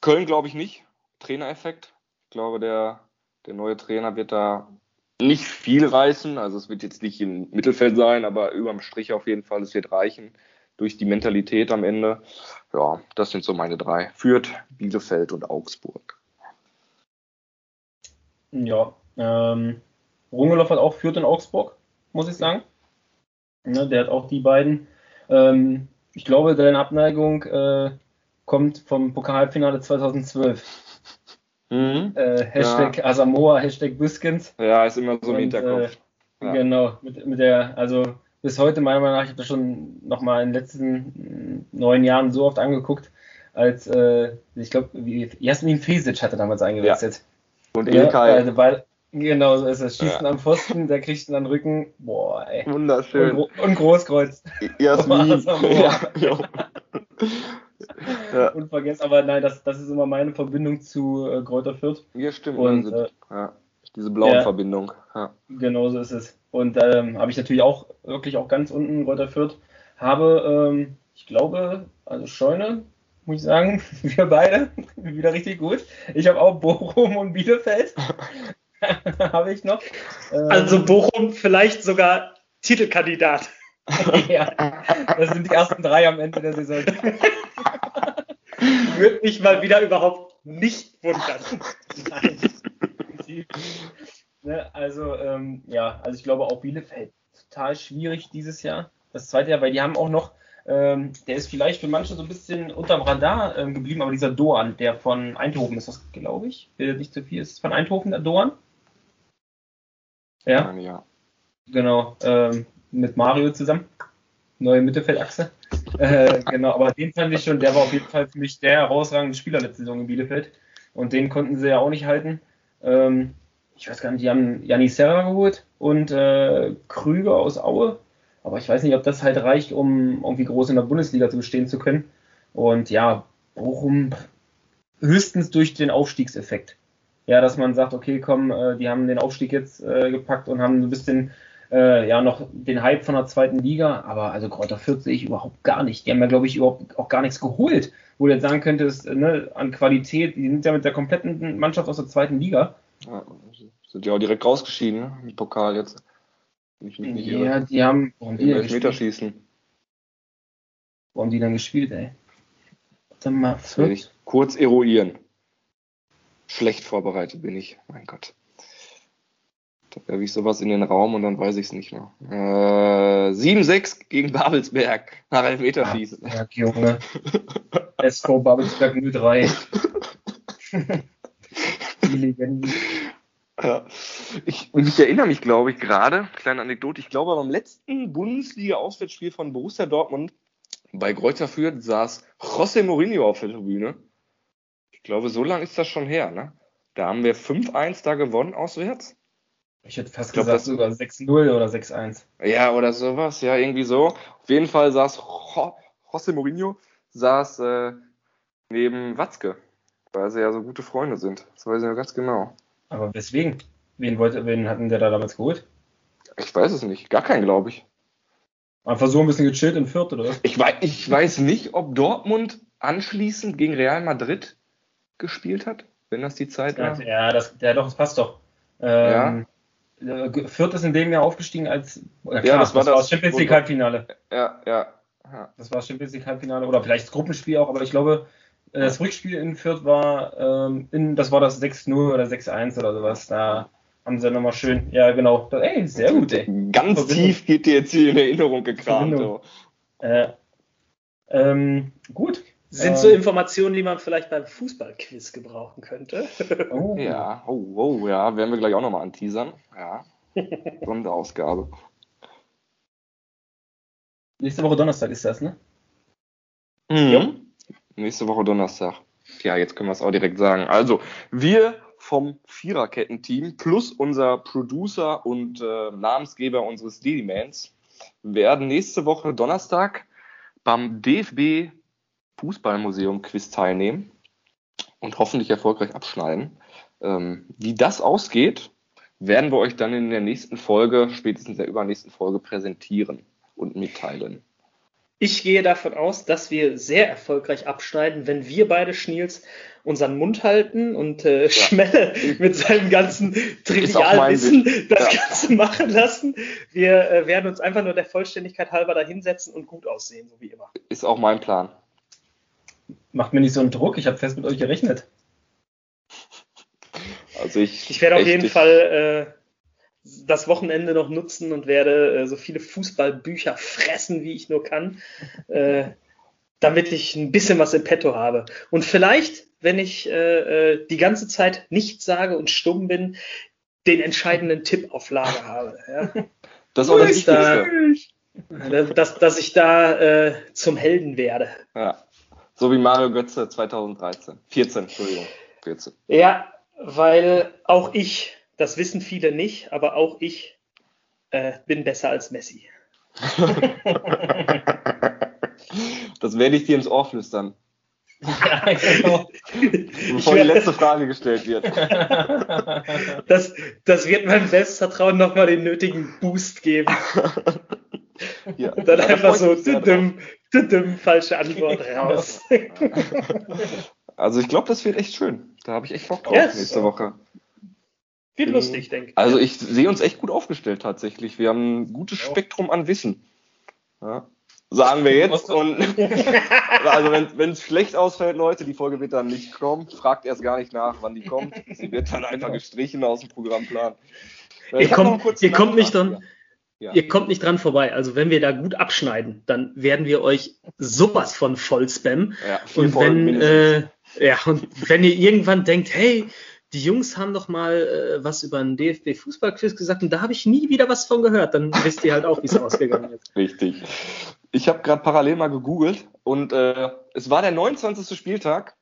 Köln glaube ich nicht. Trainereffekt. Ich glaube, der, der neue Trainer wird da nicht viel reißen. Also es wird jetzt nicht im Mittelfeld sein, aber überm Strich auf jeden Fall, es wird reichen durch die Mentalität am Ende. Ja, das sind so meine drei. Fürth, Bielefeld und Augsburg. Ja, ähm, Rungeloff hat auch Fürth und Augsburg, muss ich sagen. Ja, der hat auch die beiden. Ähm, ich glaube, deine Abneigung äh, kommt vom Pokalfinale 2012. Mhm, äh, Hashtag ja. Asamoah, Hashtag Biskins. Ja, ist immer so im Hinterkopf. Äh, ja. Genau, mit, mit der, also bis heute meiner Meinung nach, ich habe das schon nochmal in den letzten neun Jahren so oft angeguckt, als äh, ich glaube, Jasmin Fesic hatte damals eingewechselt. Ja. Und Ilkay. Ja, weil, genau so ist es. Schießen ja. am Pfosten, der kriegt ihn an den Rücken. Boah, ey. Wunderschön. Und, und Großkreuz. Jasmin. ja. Unvergessen, aber nein, das, das ist immer meine Verbindung zu äh, Kräuter Fürth. Ja, stimmt. Und, also, äh, ja. Diese blaue ja, Verbindung. Ja. Genau so ist es. Und ähm, habe ich natürlich auch wirklich auch ganz unten Reuter Fürth. Habe, ähm, ich glaube, also Scheune, muss ich sagen, wir beide, wieder richtig gut. Ich habe auch Bochum und Bielefeld. habe ich noch. Ähm, also Bochum vielleicht sogar Titelkandidat. ja, das sind die ersten drei am Ende der Saison. Würde mich mal wieder überhaupt nicht wundern. Nein. Ne, also, ähm, ja, also ich glaube auch Bielefeld total schwierig dieses Jahr. Das zweite Jahr, weil die haben auch noch, ähm, der ist vielleicht für manche so ein bisschen unterm Radar ähm, geblieben, aber dieser Doan, der von Eindhoven ist das, glaube ich. Will nicht zu viel. Ist es von Eindhoven der Doan? Ja. ja. Genau, ähm, mit Mario zusammen. Neue Mittelfeldachse. Äh, genau, aber den fand ich schon, der war auf jeden Fall für mich der herausragende Spieler letzte Saison in Bielefeld. Und den konnten sie ja auch nicht halten. Ähm, ich weiß gar nicht, die haben Janis Serra geholt und äh, Krüger aus Aue. Aber ich weiß nicht, ob das halt reicht, um irgendwie groß in der Bundesliga zu bestehen zu können. Und ja, Bochum höchstens durch den Aufstiegseffekt. Ja, dass man sagt, okay, komm, äh, die haben den Aufstieg jetzt äh, gepackt und haben ein bisschen äh, ja noch den Hype von der zweiten Liga, aber also Kräuter Fürth sehe ich überhaupt gar nicht. Die haben ja, glaube ich, überhaupt auch gar nichts geholt, wo du jetzt sagen könntest, ne, an Qualität, die sind ja mit der kompletten Mannschaft aus der zweiten Liga. Ja, sind ja auch direkt rausgeschieden, ne? Im Pokal jetzt. Ich mich nicht ja, irre. die haben. Warum die Elfmeterschießen. Wo haben die dann gespielt, ey? Warte mal, Fürth. Kurz eruieren. Schlecht vorbereitet bin ich, mein Gott. Da werfe ich sowas in den Raum und dann weiß ich es nicht mehr. Äh, 7-6 gegen Babelsberg nach Elfmeterschießen. Ja, Junge. SV Babelsberg 03. Die Legenden. Ja. Ich, ich erinnere mich, glaube ich, gerade, kleine Anekdote, ich glaube, beim letzten Bundesliga-Auswärtsspiel von Borussia Dortmund bei Greuther Fürth saß José Mourinho auf der Tribüne. Ich glaube, so lange ist das schon her, ne? Da haben wir 5-1 da gewonnen auswärts. Ich hätte fast ich glaub, gesagt sogar 6-0 oder 6-1. Ja, oder sowas, ja, irgendwie so. Auf jeden Fall saß José Mourinho saß äh, neben Watzke, weil sie ja so gute Freunde sind. Das weiß ich ja ganz genau. Aber weswegen? Wen, wollte, wen hatten der da damals geholt? Ich weiß es nicht. Gar keinen, glaube ich. Einfach so ein bisschen gechillt in Fürth, oder? Ich weiß, ich weiß nicht, ob Dortmund anschließend gegen Real Madrid gespielt hat, wenn das die Zeit war. Ja, das, ja doch, das passt doch. Ähm, ja. Äh, Fürth ist in dem Jahr aufgestiegen als. Äh, klar, ja, das war das, das Champions League Halbfinale. Ja, ja, ja. Das war das Champions League Halbfinale oder vielleicht das Gruppenspiel auch, aber ich glaube, äh, das Rückspiel in Fürth war, ähm, in, das war das 6-0 oder 6-1 oder sowas. Da haben sie nochmal schön, ja genau. Ey, sehr gut, ey. Ganz Verbindung. tief geht dir jetzt hier in Erinnerung gekramt. So. Äh, ähm, gut. Sind ähm, so Informationen, die man vielleicht beim Fußballquiz gebrauchen könnte. Oh. Ja, oh, oh, ja, werden wir gleich auch nochmal anteasern. Ja, Sonderausgabe. Nächste Woche Donnerstag ist das, ne? Mhm. Nächste Woche Donnerstag. Ja, jetzt können wir es auch direkt sagen. Also, wir vom Viererketten-Team plus unser Producer und äh, Namensgeber unseres Dailymans werden nächste Woche Donnerstag beim DFB Fußballmuseum Quiz teilnehmen und hoffentlich erfolgreich abschneiden. Ähm, wie das ausgeht, werden wir euch dann in der nächsten Folge, spätestens der übernächsten Folge präsentieren und mitteilen. Ich gehe davon aus, dass wir sehr erfolgreich abschneiden, wenn wir beide Schniels unseren Mund halten und äh, ja. Schmelle mit seinem ganzen Trivialwissen das ja. Ganze machen lassen. Wir äh, werden uns einfach nur der Vollständigkeit halber dahinsetzen und gut aussehen, so wie immer. Ist auch mein Plan. Macht mir nicht so einen Druck, ich habe fest mit euch gerechnet. Also ich. Ich werde auf jeden Fall äh, das Wochenende noch nutzen und werde äh, so viele Fußballbücher fressen, wie ich nur kann, äh, damit ich ein bisschen was im Petto habe. Und vielleicht, wenn ich äh, äh die ganze Zeit nichts sage und stumm bin, den entscheidenden Tipp auf Lager habe. Ja. Das ist auch das Wichtigste. Da, dass, dass ich da äh, zum Helden werde. Ja. So wie Mario Götze 2013. 14, Entschuldigung. 14. Ja, weil auch ich das wissen viele nicht, aber auch ich äh, bin besser als Messi. das werde ich dir ins Ohr flüstern. Ja, genau. Bevor die letzte Frage gestellt wird. Das, das wird meinem Selbstvertrauen nochmal den nötigen Boost geben. Ja, Und dann einfach so, düdüm, düdüm, falsche Antwort raus. Also ich glaube, das wird echt schön. Da habe ich echt Bock drauf yes. nächste Woche. Wird mhm. lustig, denke ich. Also ich sehe uns echt gut aufgestellt tatsächlich. Wir haben ein gutes Spektrum an Wissen. Ja. Sagen wir jetzt. Und also wenn es schlecht ausfällt, Leute, die Folge wird dann nicht kommen. Fragt erst gar nicht nach, wann die kommt. Sie wird dann einfach gestrichen aus dem Programmplan. Ihr kommt, ihr kommt nicht dran. Ja. Ihr kommt nicht dran vorbei. Also wenn wir da gut abschneiden, dann werden wir euch sowas von voll spammen. Ja, und wenn äh, ja und wenn ihr irgendwann denkt, hey, die Jungs haben doch mal äh, was über einen DFB Fußballquiz gesagt und da habe ich nie wieder was von gehört. Dann wisst ihr halt auch, wie es ausgegangen ist. Richtig. Ich habe gerade parallel mal gegoogelt und äh, es war der 29. Spieltag,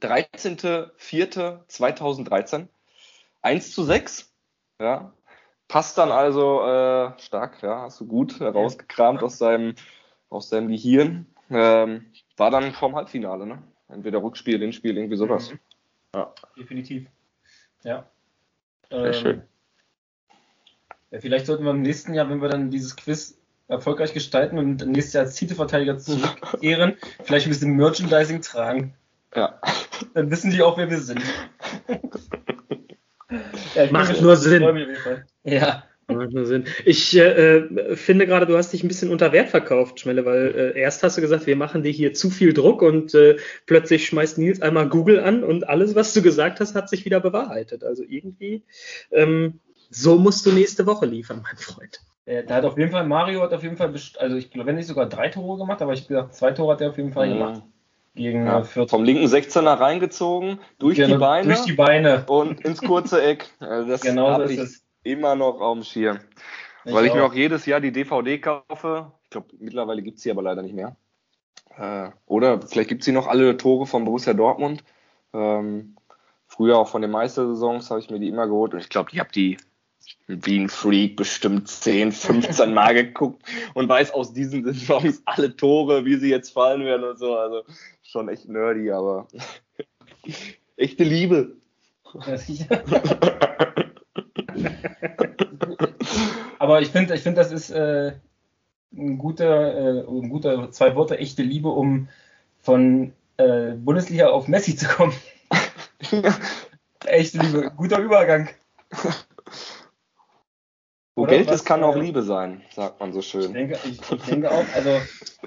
13.04.2013. 1 zu 6. Ja. Passt dann also äh, stark, ja, hast du gut herausgekramt aus seinem, aus seinem Gehirn. Ähm, war dann vom Halbfinale, ne? Entweder Rückspiel, Hinspiel, irgendwie sowas. Mhm. Ja. Definitiv. Ja. Sehr ähm, schön. Ja, vielleicht sollten wir im nächsten Jahr, wenn wir dann dieses Quiz erfolgreich gestalten und nächstes Jahr als Titelverteidiger zurückkehren, vielleicht ein bisschen Merchandising tragen. Ja. Dann wissen die auch, wer wir sind. ja, Macht nur Sinn. Ja. Macht nur Sinn. Ich äh, finde gerade, du hast dich ein bisschen unter Wert verkauft, Schmelle, weil äh, erst hast du gesagt, wir machen dir hier zu viel Druck und äh, plötzlich schmeißt Nils einmal Google an und alles, was du gesagt hast, hat sich wieder bewahrheitet. Also irgendwie, ähm, so musst du nächste Woche liefern, mein Freund. Da hat auf jeden Fall, Mario hat auf jeden Fall, also ich glaube, wenn nicht sogar drei Tore gemacht, aber ich gesagt, zwei Tore hat er auf jeden Fall gemacht. Gegen ja, Vom linken 16er reingezogen, durch genau, die Beine. Durch die Beine. Und ins kurze Eck. Also das genau habe ich es. immer noch auf dem Schirm. Ich Weil ich auch. mir auch jedes Jahr die DVD kaufe. Ich glaube, mittlerweile gibt es sie aber leider nicht mehr. Äh, oder vielleicht gibt es sie noch alle Tore von Borussia Dortmund. Ähm, früher auch von den Meistersaisons habe ich mir die immer geholt. Und ich glaube, ich habe die wie ein Freak bestimmt 10, 15 Mal geguckt und weiß aus diesen Saisons alle Tore, wie sie jetzt fallen werden und so. Also schon echt nerdy, aber echte Liebe. aber ich finde, ich finde, das ist äh, ein guter, äh, ein guter zwei Worte echte Liebe, um von äh, Bundesliga auf Messi zu kommen. echte Liebe, guter Übergang. Wo Oder Geld ist, kann auch Liebe sein, sagt man so schön. Ich denke, ich, ich denke auch, also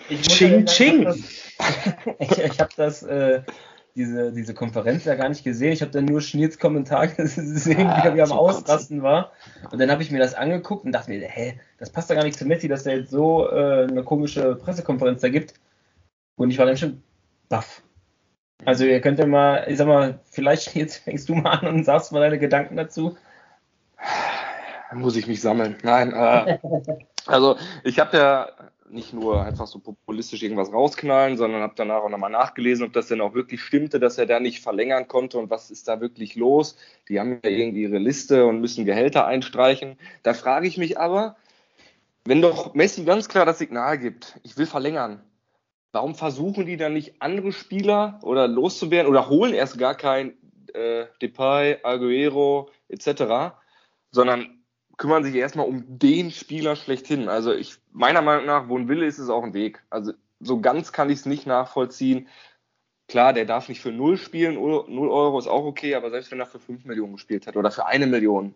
ich Ching, ching. ich, ich habe das, äh, diese, diese Konferenz ja gar nicht gesehen. Ich habe dann nur Schniels Kommentar gesehen, ah, wie er am Ausrasten war. Und dann habe ich mir das angeguckt und dachte mir, hä, das passt da gar nicht zu Messi, dass der jetzt so äh, eine komische Pressekonferenz da gibt. Und ich war dann schon baff. Also ihr könnt ja mal, ich sag mal, vielleicht jetzt fängst du mal an und sagst mal deine Gedanken dazu muss ich mich sammeln. Nein, äh, also ich habe ja nicht nur einfach so populistisch irgendwas rausknallen, sondern habe danach auch nochmal nachgelesen, ob das denn auch wirklich stimmte, dass er da nicht verlängern konnte und was ist da wirklich los. Die haben ja irgendwie ihre Liste und müssen Gehälter einstreichen. Da frage ich mich aber, wenn doch Messi ganz klar das Signal gibt, ich will verlängern, warum versuchen die dann nicht andere Spieler oder loszuwerden oder holen erst gar kein äh, Depay, Aguero etc., sondern kümmern sich erstmal um den Spieler schlechthin. Also ich, meiner Meinung nach, wo ein Wille ist, ist auch ein Weg. Also so ganz kann ich es nicht nachvollziehen. Klar, der darf nicht für null spielen, null Euro ist auch okay, aber selbst wenn er für fünf Millionen gespielt hat oder für eine Million,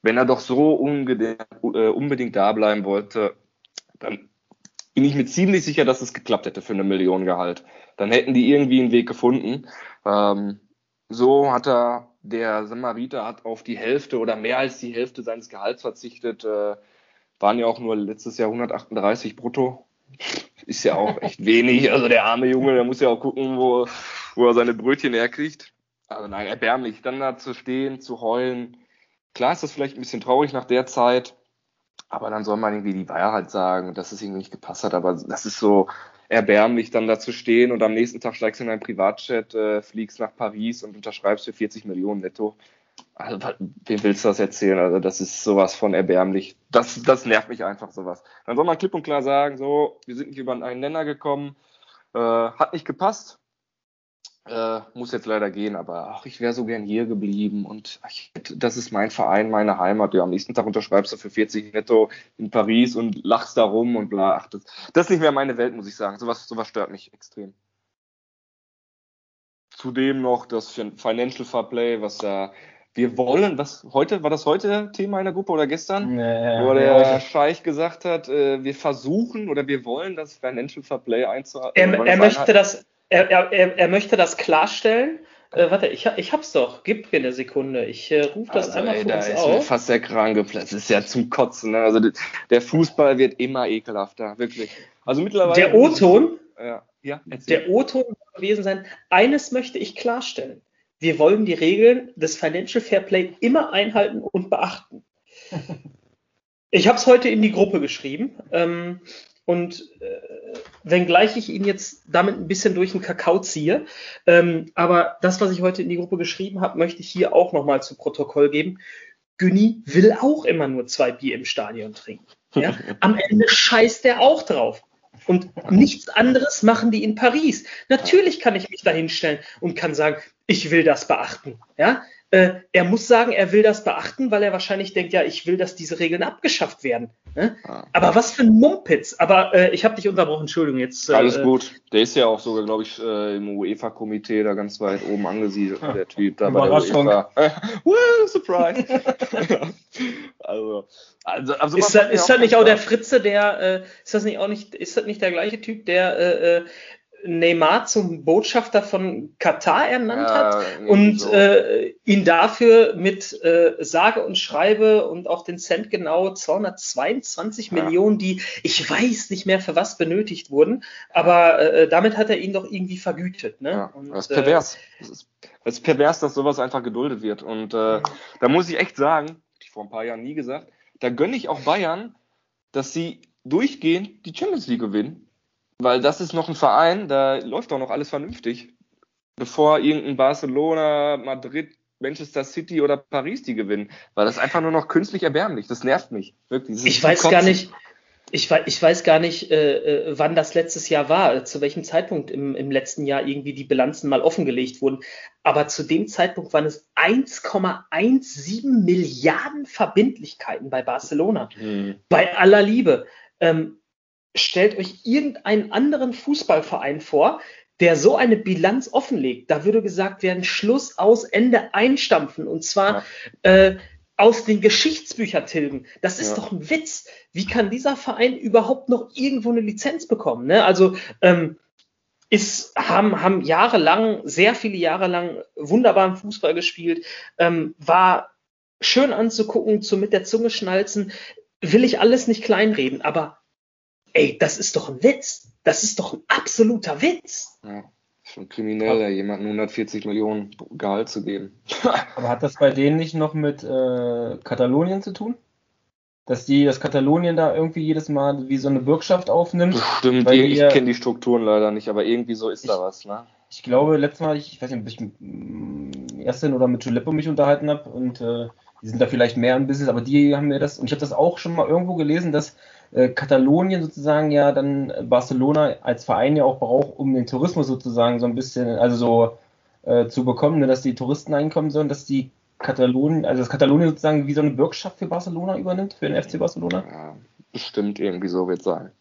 wenn er doch so unbedingt, äh, unbedingt da bleiben wollte, dann bin ich mir ziemlich sicher, dass es geklappt hätte für eine Million Gehalt. Dann hätten die irgendwie einen Weg gefunden. Ähm, so hat er der Samariter hat auf die Hälfte oder mehr als die Hälfte seines Gehalts verzichtet. Äh, waren ja auch nur letztes Jahr 138 brutto. Ist ja auch echt wenig. Also der arme Junge, der muss ja auch gucken, wo, wo er seine Brötchen herkriegt. Also nein, erbärmlich. Dann da zu stehen, zu heulen. Klar ist das vielleicht ein bisschen traurig nach der Zeit. Aber dann soll man irgendwie die Wahrheit sagen, dass es irgendwie nicht gepasst hat. Aber das ist so, erbärmlich, dann da zu stehen und am nächsten Tag steigst du in dein Privatjet, äh, fliegst nach Paris und unterschreibst für 40 Millionen netto. Also, wem willst du das erzählen? Also, das ist sowas von erbärmlich. Das, das nervt mich einfach sowas. Dann soll man klipp und klar sagen, so, wir sind nicht über einen Nenner gekommen, äh, hat nicht gepasst, äh, muss jetzt leider gehen, aber ach, ich wäre so gern hier geblieben und ach, das ist mein Verein, meine Heimat. Ja, am nächsten Tag unterschreibst du für 40 netto in Paris und lachst da rum und bla. Ach, das, das ist nicht mehr meine Welt, muss ich sagen. Sowas, sowas stört mich extrem. Zudem noch das Financial Fair Play, was da wir wollen, was heute, war das heute Thema in der Gruppe oder gestern? Nee, wo der ja. Scheich gesagt hat, äh, wir versuchen oder wir wollen das Financial Fair Play einzuhalten. Er, er möchte das, er, er, er möchte das klarstellen. Äh, warte, ich, ich hab's doch. Gib mir eine Sekunde. Ich äh, rufe das also, einmal ey, für uns ist auf. Mir fast der Kran geplatzt. Das ist ja zum Kotzen. Ne? Also der Fußball wird immer ekelhafter, wirklich. Also mittlerweile. Der O-Ton. Ja, ja, der O-Ton gewesen sein. Eines möchte ich klarstellen. Wir wollen die Regeln des Financial Fair Play immer einhalten und beachten. Ich habe es heute in die Gruppe geschrieben. Ähm, und äh, wenngleich ich ihn jetzt damit ein bisschen durch den Kakao ziehe, ähm, aber das, was ich heute in die Gruppe geschrieben habe, möchte ich hier auch nochmal zu Protokoll geben. Günni will auch immer nur zwei Bier im Stadion trinken. Ja? Am Ende scheißt er auch drauf. Und nichts anderes machen die in Paris. Natürlich kann ich mich da hinstellen und kann sagen, ich will das beachten. Ja? Äh, er muss sagen, er will das beachten, weil er wahrscheinlich denkt, ja, ich will, dass diese Regeln abgeschafft werden. Ne? Ah. Aber was für ein Mumpitz. Aber äh, ich habe dich unterbrochen, Entschuldigung. Jetzt, äh, Alles gut. Der ist ja auch sogar, glaube ich, äh, im UEFA-Komitee da ganz weit oben angesiedelt, ah. der Typ da bei der UEFA. Woo, surprise! also, also, also ist, das, ist das nicht auch der Fritze, der, äh, ist das nicht auch nicht, ist das nicht der gleiche Typ, der äh, Neymar zum Botschafter von Katar ernannt ja, hat und so. äh, ihn dafür mit äh, sage und schreibe und auch den Cent genau 222 ja. Millionen, die ich weiß nicht mehr für was benötigt wurden, aber äh, damit hat er ihn doch irgendwie vergütet. Ne? Ja, und, das ist pervers. Es ist, ist, pervers, dass sowas einfach geduldet wird. Und äh, da muss ich echt sagen, ich vor ein paar Jahren nie gesagt, da gönne ich auch Bayern, dass sie durchgehend die Champions League gewinnen weil das ist noch ein Verein, da läuft doch noch alles vernünftig. Bevor irgendein Barcelona, Madrid, Manchester City oder Paris die gewinnen. Weil das ist einfach nur noch künstlich erbärmlich. Das nervt mich. Wirklich. Ich weiß gar nicht, ich weiß, ich weiß gar nicht, äh, äh, wann das letztes Jahr war, zu welchem Zeitpunkt im, im letzten Jahr irgendwie die Bilanzen mal offengelegt wurden. Aber zu dem Zeitpunkt waren es 1,17 Milliarden Verbindlichkeiten bei Barcelona. Mhm. Bei aller Liebe. Ähm, stellt euch irgendeinen anderen Fußballverein vor, der so eine Bilanz offenlegt. Da würde gesagt werden, Schluss aus, Ende einstampfen. Und zwar ja. äh, aus den Geschichtsbüchern tilgen. Das ist ja. doch ein Witz. Wie kann dieser Verein überhaupt noch irgendwo eine Lizenz bekommen? Ne? Also ähm, ist, haben, haben jahrelang, sehr viele Jahre lang wunderbaren Fußball gespielt, ähm, war schön anzugucken, zu mit der Zunge schnalzen. Will ich alles nicht kleinreden, aber ey, das ist doch ein Witz. Das ist doch ein absoluter Witz. Ja, schon kriminell, jemandem 140 Millionen Gehalt zu geben. Aber hat das bei denen nicht noch mit äh, Katalonien zu tun? Dass die, dass Katalonien da irgendwie jedes Mal wie so eine Bürgschaft aufnimmt? Bestimmt, ich, ich kenne die Strukturen leider nicht, aber irgendwie so ist ich, da was, ne? Ich glaube, letztes Mal, ich, ich weiß nicht, ob ich mit mm, Ersten oder mit Giuseppe mich unterhalten habe und äh, die sind da vielleicht mehr im Business, aber die haben mir das, und ich habe das auch schon mal irgendwo gelesen, dass äh, Katalonien sozusagen ja dann Barcelona als Verein ja auch braucht, um den Tourismus sozusagen so ein bisschen, also so äh, zu bekommen, ne, dass die Touristen einkommen sollen, dass die Katalonien, also das Katalonien sozusagen wie so eine Bürgschaft für Barcelona übernimmt, für den FC Barcelona? Ja, bestimmt irgendwie so wird sein.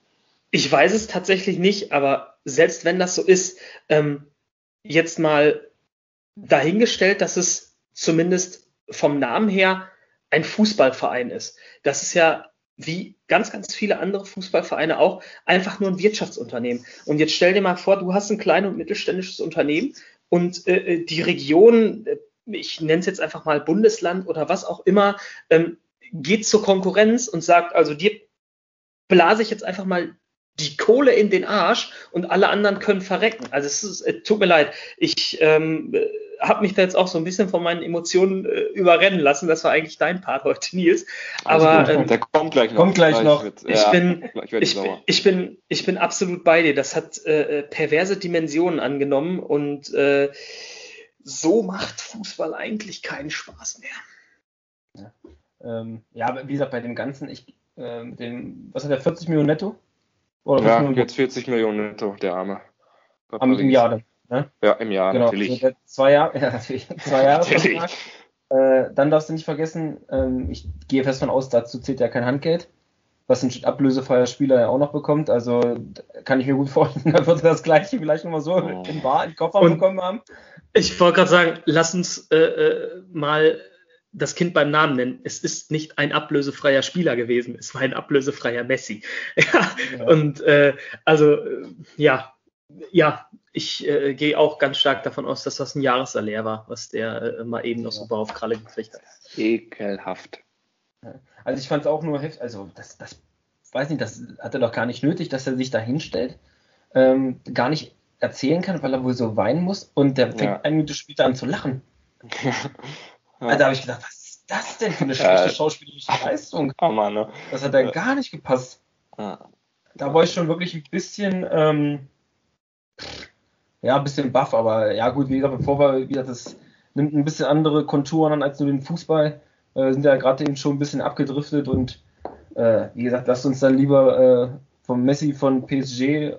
Ich weiß es tatsächlich nicht, aber selbst wenn das so ist, ähm, jetzt mal dahingestellt, dass es zumindest vom Namen her ein Fußballverein ist. Das ist ja wie ganz, ganz viele andere Fußballvereine auch, einfach nur ein Wirtschaftsunternehmen. Und jetzt stell dir mal vor, du hast ein kleines und mittelständisches Unternehmen und äh, äh die Region, äh, ich nenne es jetzt einfach mal Bundesland oder was auch immer, ähm, geht zur Konkurrenz und sagt, also dir blase ich jetzt einfach mal die Kohle in den Arsch und alle anderen können verrecken. Also es ist, äh, tut mir leid, ich ähm, habe mich da jetzt auch so ein bisschen von meinen Emotionen äh, überrennen lassen. Das war eigentlich dein Part heute, Nils. Aber ähm, der kommt gleich noch. Kommt gleich noch. Ich, ja, bin, ich, ich, bin, ich bin absolut bei dir. Das hat äh, äh, perverse Dimensionen angenommen und äh, so macht Fußball eigentlich keinen Spaß mehr. Ja, ähm, ja wie gesagt, bei dem Ganzen, ich, äh, dem, was hat der, 40 Millionen netto? Oder ja, jetzt 40 Millionen netto, der Arme. Am, Im Jahr dann. Ne? Ja, im Jahr, genau. natürlich. Also zwei Jahre, ja, natürlich. Zwei Jahre natürlich. Äh, dann darfst du nicht vergessen, ähm, ich gehe fest von aus, dazu zählt ja kein Handgeld, was ein ablösefreier Spieler ja auch noch bekommt. Also kann ich mir gut vorstellen, da wird das gleiche vielleicht nochmal so oh. in Bar, in Koffer Und bekommen haben. Ich wollte gerade sagen, lass uns äh, äh, mal das Kind beim Namen nennen. Es ist nicht ein ablösefreier Spieler gewesen, es war ein ablösefreier Messi. ja, ja. Und äh, also äh, ja, ja, ich äh, gehe auch ganz stark davon aus, dass das ein Jahressalär war, was der äh, mal eben noch so auf Kralle gekriegt hat. Ekelhaft. Also ich fand es auch nur heftig, also das, das, weiß nicht, das hat er doch gar nicht nötig, dass er sich da hinstellt, ähm, gar nicht erzählen kann, weil er wohl so weinen muss und der fängt ja. eine Minute später an zu lachen. ja. Also da habe ich gedacht, was ist das denn für eine schlechte schauspielerische Leistung? Oh Mann, ne? Das hat ja gar nicht gepasst. Da war ich schon wirklich ein bisschen, ähm, ja, ein bisschen buff, aber ja gut, wie gesagt, bevor wir wieder das nimmt ein bisschen andere Konturen an als nur den Fußball. Äh, sind ja gerade eben schon ein bisschen abgedriftet und äh, wie gesagt, lasst uns dann lieber vom Messi von PSG äh,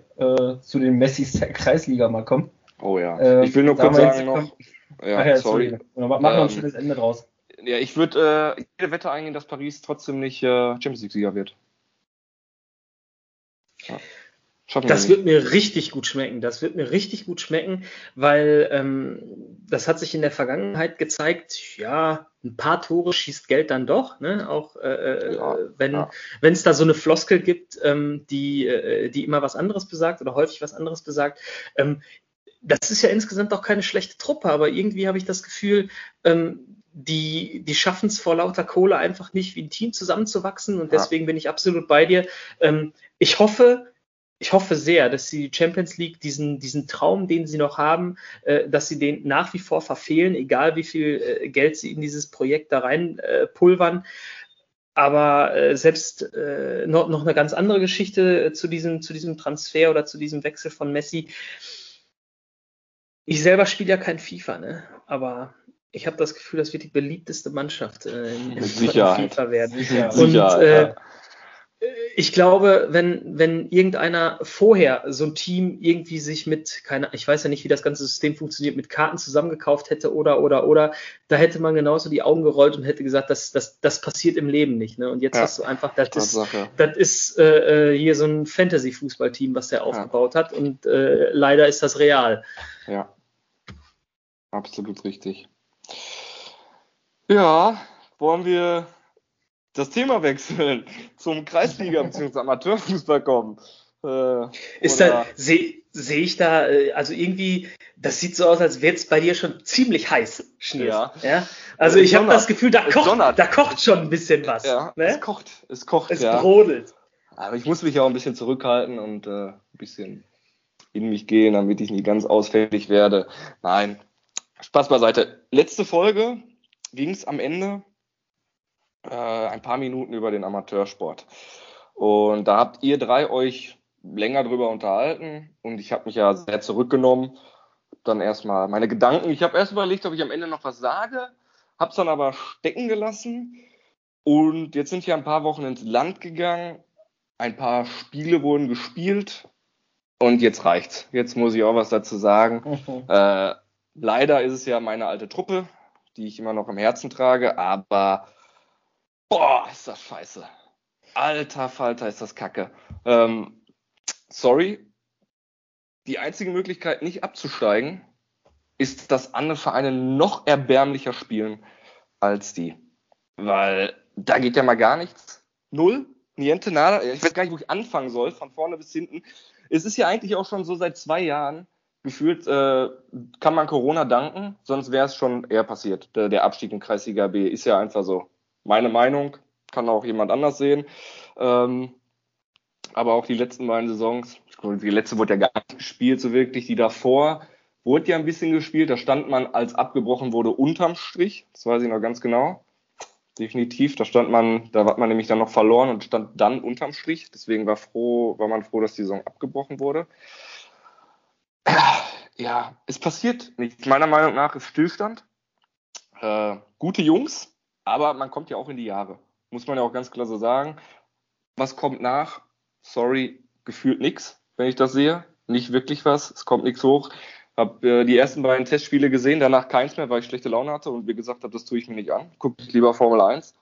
zu den Messis der Kreisliga mal kommen. Oh ja. Ähm, ich will nur kurz sagen noch. Ja, ja, sorry. Machen wir ähm, ein schönes Ende draus. Ja, ich würde äh, jede Wette eingehen, dass Paris trotzdem nicht äh, Champions League-Sieger wird. Ja. Das wird mir richtig gut schmecken. Das wird mir richtig gut schmecken, weil ähm, das hat sich in der Vergangenheit gezeigt, ja, ein paar Tore schießt Geld dann doch, ne? Auch äh, äh ja, wenn ja. es da so eine Floskel gibt, ähm, die, äh, die immer was anderes besagt oder häufig was anderes besagt. Ähm, das ist ja insgesamt auch keine schlechte Truppe, aber irgendwie habe ich das Gefühl, ähm, die, die schaffen es vor lauter Kohle einfach nicht, wie ein Team zusammenzuwachsen. Und deswegen ja. bin ich absolut bei dir. Ähm, ich hoffe, ich hoffe sehr, dass die Champions League diesen, diesen Traum, den sie noch haben, äh, dass sie den nach wie vor verfehlen, egal wie viel äh, Geld sie in dieses Projekt da rein äh, pulvern. Aber äh, selbst äh, noch, noch eine ganz andere Geschichte äh, zu diesem, zu diesem Transfer oder zu diesem Wechsel von Messi. Ich selber spiele ja kein FIFA, ne? aber ich habe das Gefühl, das wird die beliebteste Mannschaft äh, in, in FIFA werden. Sicher, Und äh, ja. Ich glaube, wenn, wenn irgendeiner vorher so ein Team irgendwie sich mit, keine, ich weiß ja nicht, wie das ganze System funktioniert, mit Karten zusammengekauft hätte oder, oder, oder, da hätte man genauso die Augen gerollt und hätte gesagt, das, das, das passiert im Leben nicht. Ne? Und jetzt ja. hast du einfach, das ist, das ist äh, äh, hier so ein Fantasy-Fußballteam, was der aufgebaut ja. hat. Und äh, leider ist das real. Ja. Absolut richtig. Ja, wollen wir das Thema wechseln, zum Kreisliga- bzw. Amateurfußball kommen. Äh, ist da, sehe seh ich da, äh, also irgendwie, das sieht so aus, als wäre es bei dir schon ziemlich heiß, Schnee. Ja. ja. Also ich habe das Gefühl, da kocht, da kocht schon ein bisschen was. Ja, ne? es kocht, es kocht, es ja. brodelt. Aber ich muss mich ja auch ein bisschen zurückhalten und äh, ein bisschen in mich gehen, damit ich nicht ganz ausfällig werde. Nein, Spaß beiseite. Letzte Folge ging es am Ende äh, ein paar Minuten über den Amateursport. Und da habt ihr drei euch länger drüber unterhalten und ich habe mich ja sehr zurückgenommen. Dann erstmal meine Gedanken. Ich habe erst überlegt, ob ich am Ende noch was sage, habe es dann aber stecken gelassen. Und jetzt sind hier ein paar Wochen ins Land gegangen. Ein paar Spiele wurden gespielt. Und jetzt reicht's. Jetzt muss ich auch was dazu sagen. Äh, Leider ist es ja meine alte Truppe, die ich immer noch im Herzen trage, aber boah, ist das scheiße. Alter Falter, ist das kacke. Ähm, sorry, die einzige Möglichkeit, nicht abzusteigen, ist, dass andere Vereine noch erbärmlicher spielen als die. Weil da geht ja mal gar nichts. Null, niente, nada. Ich weiß gar nicht, wo ich anfangen soll, von vorne bis hinten. Es ist ja eigentlich auch schon so seit zwei Jahren, gefühlt äh, kann man Corona danken, sonst wäre es schon eher passiert. Der, der, Abstieg in Kreisliga B ist ja einfach so. Meine Meinung kann auch jemand anders sehen. Ähm, aber auch die letzten beiden Saisons, die letzte wurde ja gar nicht gespielt, so wirklich. Die davor wurde ja ein bisschen gespielt. Da stand man, als abgebrochen wurde, unterm Strich. Das weiß ich noch ganz genau. Definitiv. Da stand man, da hat man nämlich dann noch verloren und stand dann unterm Strich. Deswegen war froh, war man froh, dass die Saison abgebrochen wurde ja, es passiert nichts. Meiner Meinung nach ist Stillstand. Äh, gute Jungs, aber man kommt ja auch in die Jahre. Muss man ja auch ganz klar so sagen. Was kommt nach? Sorry, gefühlt nichts, wenn ich das sehe. Nicht wirklich was. Es kommt nichts hoch. Hab äh, die ersten beiden Testspiele gesehen, danach keins mehr, weil ich schlechte Laune hatte und wie gesagt habe, das tue ich mir nicht an. Gucke ich lieber Formel 1.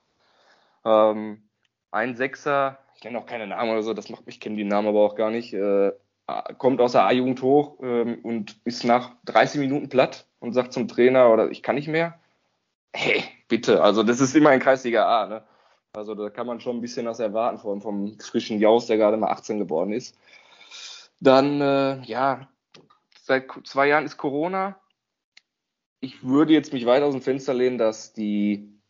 Ähm, ein Sechser, ich nenne auch keine Namen oder so, das macht mich, kennen die Namen aber auch gar nicht. Äh, kommt aus der A-Jugend hoch ähm, und ist nach 30 Minuten platt und sagt zum Trainer oder ich kann nicht mehr. Hey, bitte, also das ist immer ein Kreisliga A, ne? Also da kann man schon ein bisschen was erwarten vom, vom frischen Jaus, der gerade mal 18 geworden ist. Dann, äh, ja, seit zwei Jahren ist Corona. Ich würde jetzt mich weit aus dem Fenster lehnen, dass die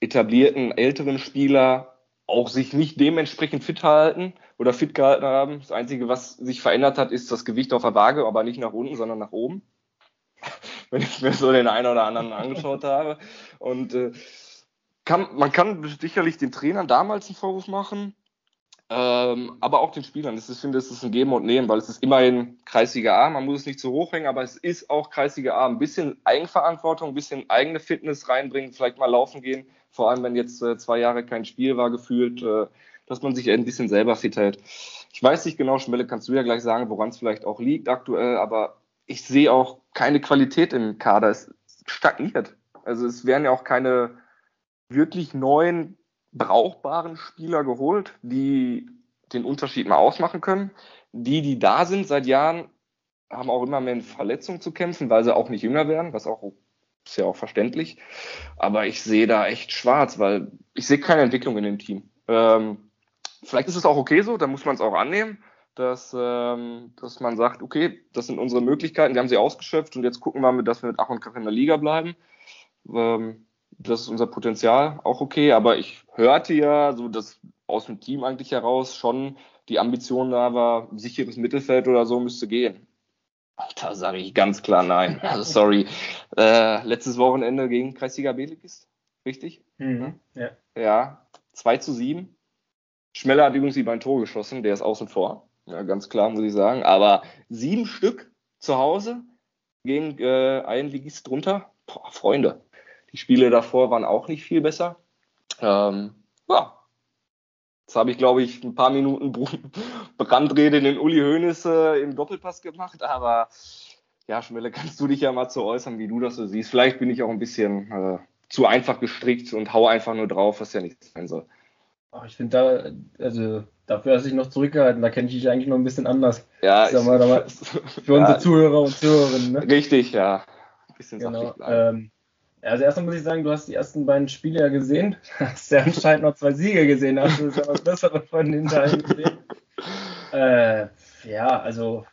etablierten älteren Spieler auch sich nicht dementsprechend fit halten oder fit gehalten haben. Das Einzige, was sich verändert hat, ist das Gewicht auf der Waage, aber nicht nach unten, sondern nach oben. Wenn ich mir so den einen oder anderen angeschaut habe. Und äh, kann, man kann sicherlich den Trainern damals einen Vorwurf machen, ähm, aber auch den Spielern. Ich finde, es ist ein Geben und Nehmen, weil es ist immerhin Kreisliga A. Man muss es nicht zu hoch hängen, aber es ist auch Kreisliga A. Ein bisschen Eigenverantwortung, ein bisschen eigene Fitness reinbringen, vielleicht mal laufen gehen. Vor allem, wenn jetzt äh, zwei Jahre kein Spiel war, gefühlt. Äh, dass man sich ein bisschen selber fit hält. Ich weiß nicht genau, Schmelle, kannst du ja gleich sagen, woran es vielleicht auch liegt aktuell, aber ich sehe auch keine Qualität im Kader. Es stagniert. Also es werden ja auch keine wirklich neuen, brauchbaren Spieler geholt, die den Unterschied mal ausmachen können. Die, die da sind seit Jahren, haben auch immer mehr mit Verletzungen zu kämpfen, weil sie auch nicht jünger werden, was auch ist ja auch verständlich. Aber ich sehe da echt schwarz, weil ich sehe keine Entwicklung in dem Team. Ähm, vielleicht ist es auch okay so, da muss man es auch annehmen, dass, ähm, dass man sagt, okay, das sind unsere Möglichkeiten, wir haben sie ausgeschöpft und jetzt gucken wir mal, dass wir mit Ach und Krach in der Liga bleiben. Ähm, das ist unser Potenzial, auch okay. Aber ich hörte ja so, dass aus dem Team eigentlich heraus schon die Ambition da war, sicheres Mittelfeld oder so müsste gehen. Da sage ich ganz klar nein. Also sorry. Äh, letztes Wochenende gegen Kreisliga Beligist, richtig? Mhm, ja. Ja, 2 zu 7. Schmeller hat übrigens die beiden Tore geschossen, der ist außen vor. Ja, ganz klar, muss ich sagen. Aber sieben Stück zu Hause gegen äh, einen Ligist drunter. Boah, Freunde. Die Spiele davor waren auch nicht viel besser. Ähm, ja, Jetzt habe ich, glaube ich, ein paar Minuten Brandrede in den Uli Hoeneß äh, im Doppelpass gemacht, aber ja, Schmelle, kannst du dich ja mal zu äußern, wie du das so siehst. Vielleicht bin ich auch ein bisschen äh, zu einfach gestrickt und hau einfach nur drauf, was ja nicht sein soll. Ach, ich finde da, also dafür hast du dich noch zurückgehalten, da kenne ich dich eigentlich noch ein bisschen anders. Ja, Sag mal, mal, für unsere ja, Zuhörer und Zuhörerinnen. Ne? Richtig, ja. Ein bisschen genau, ähm, also erstmal muss ich sagen, du hast die ersten beiden Spiele ja gesehen. Hast ja anscheinend noch zwei Siege gesehen. Hast du ja was Besseres von den Teilen gesehen? Äh, ja, also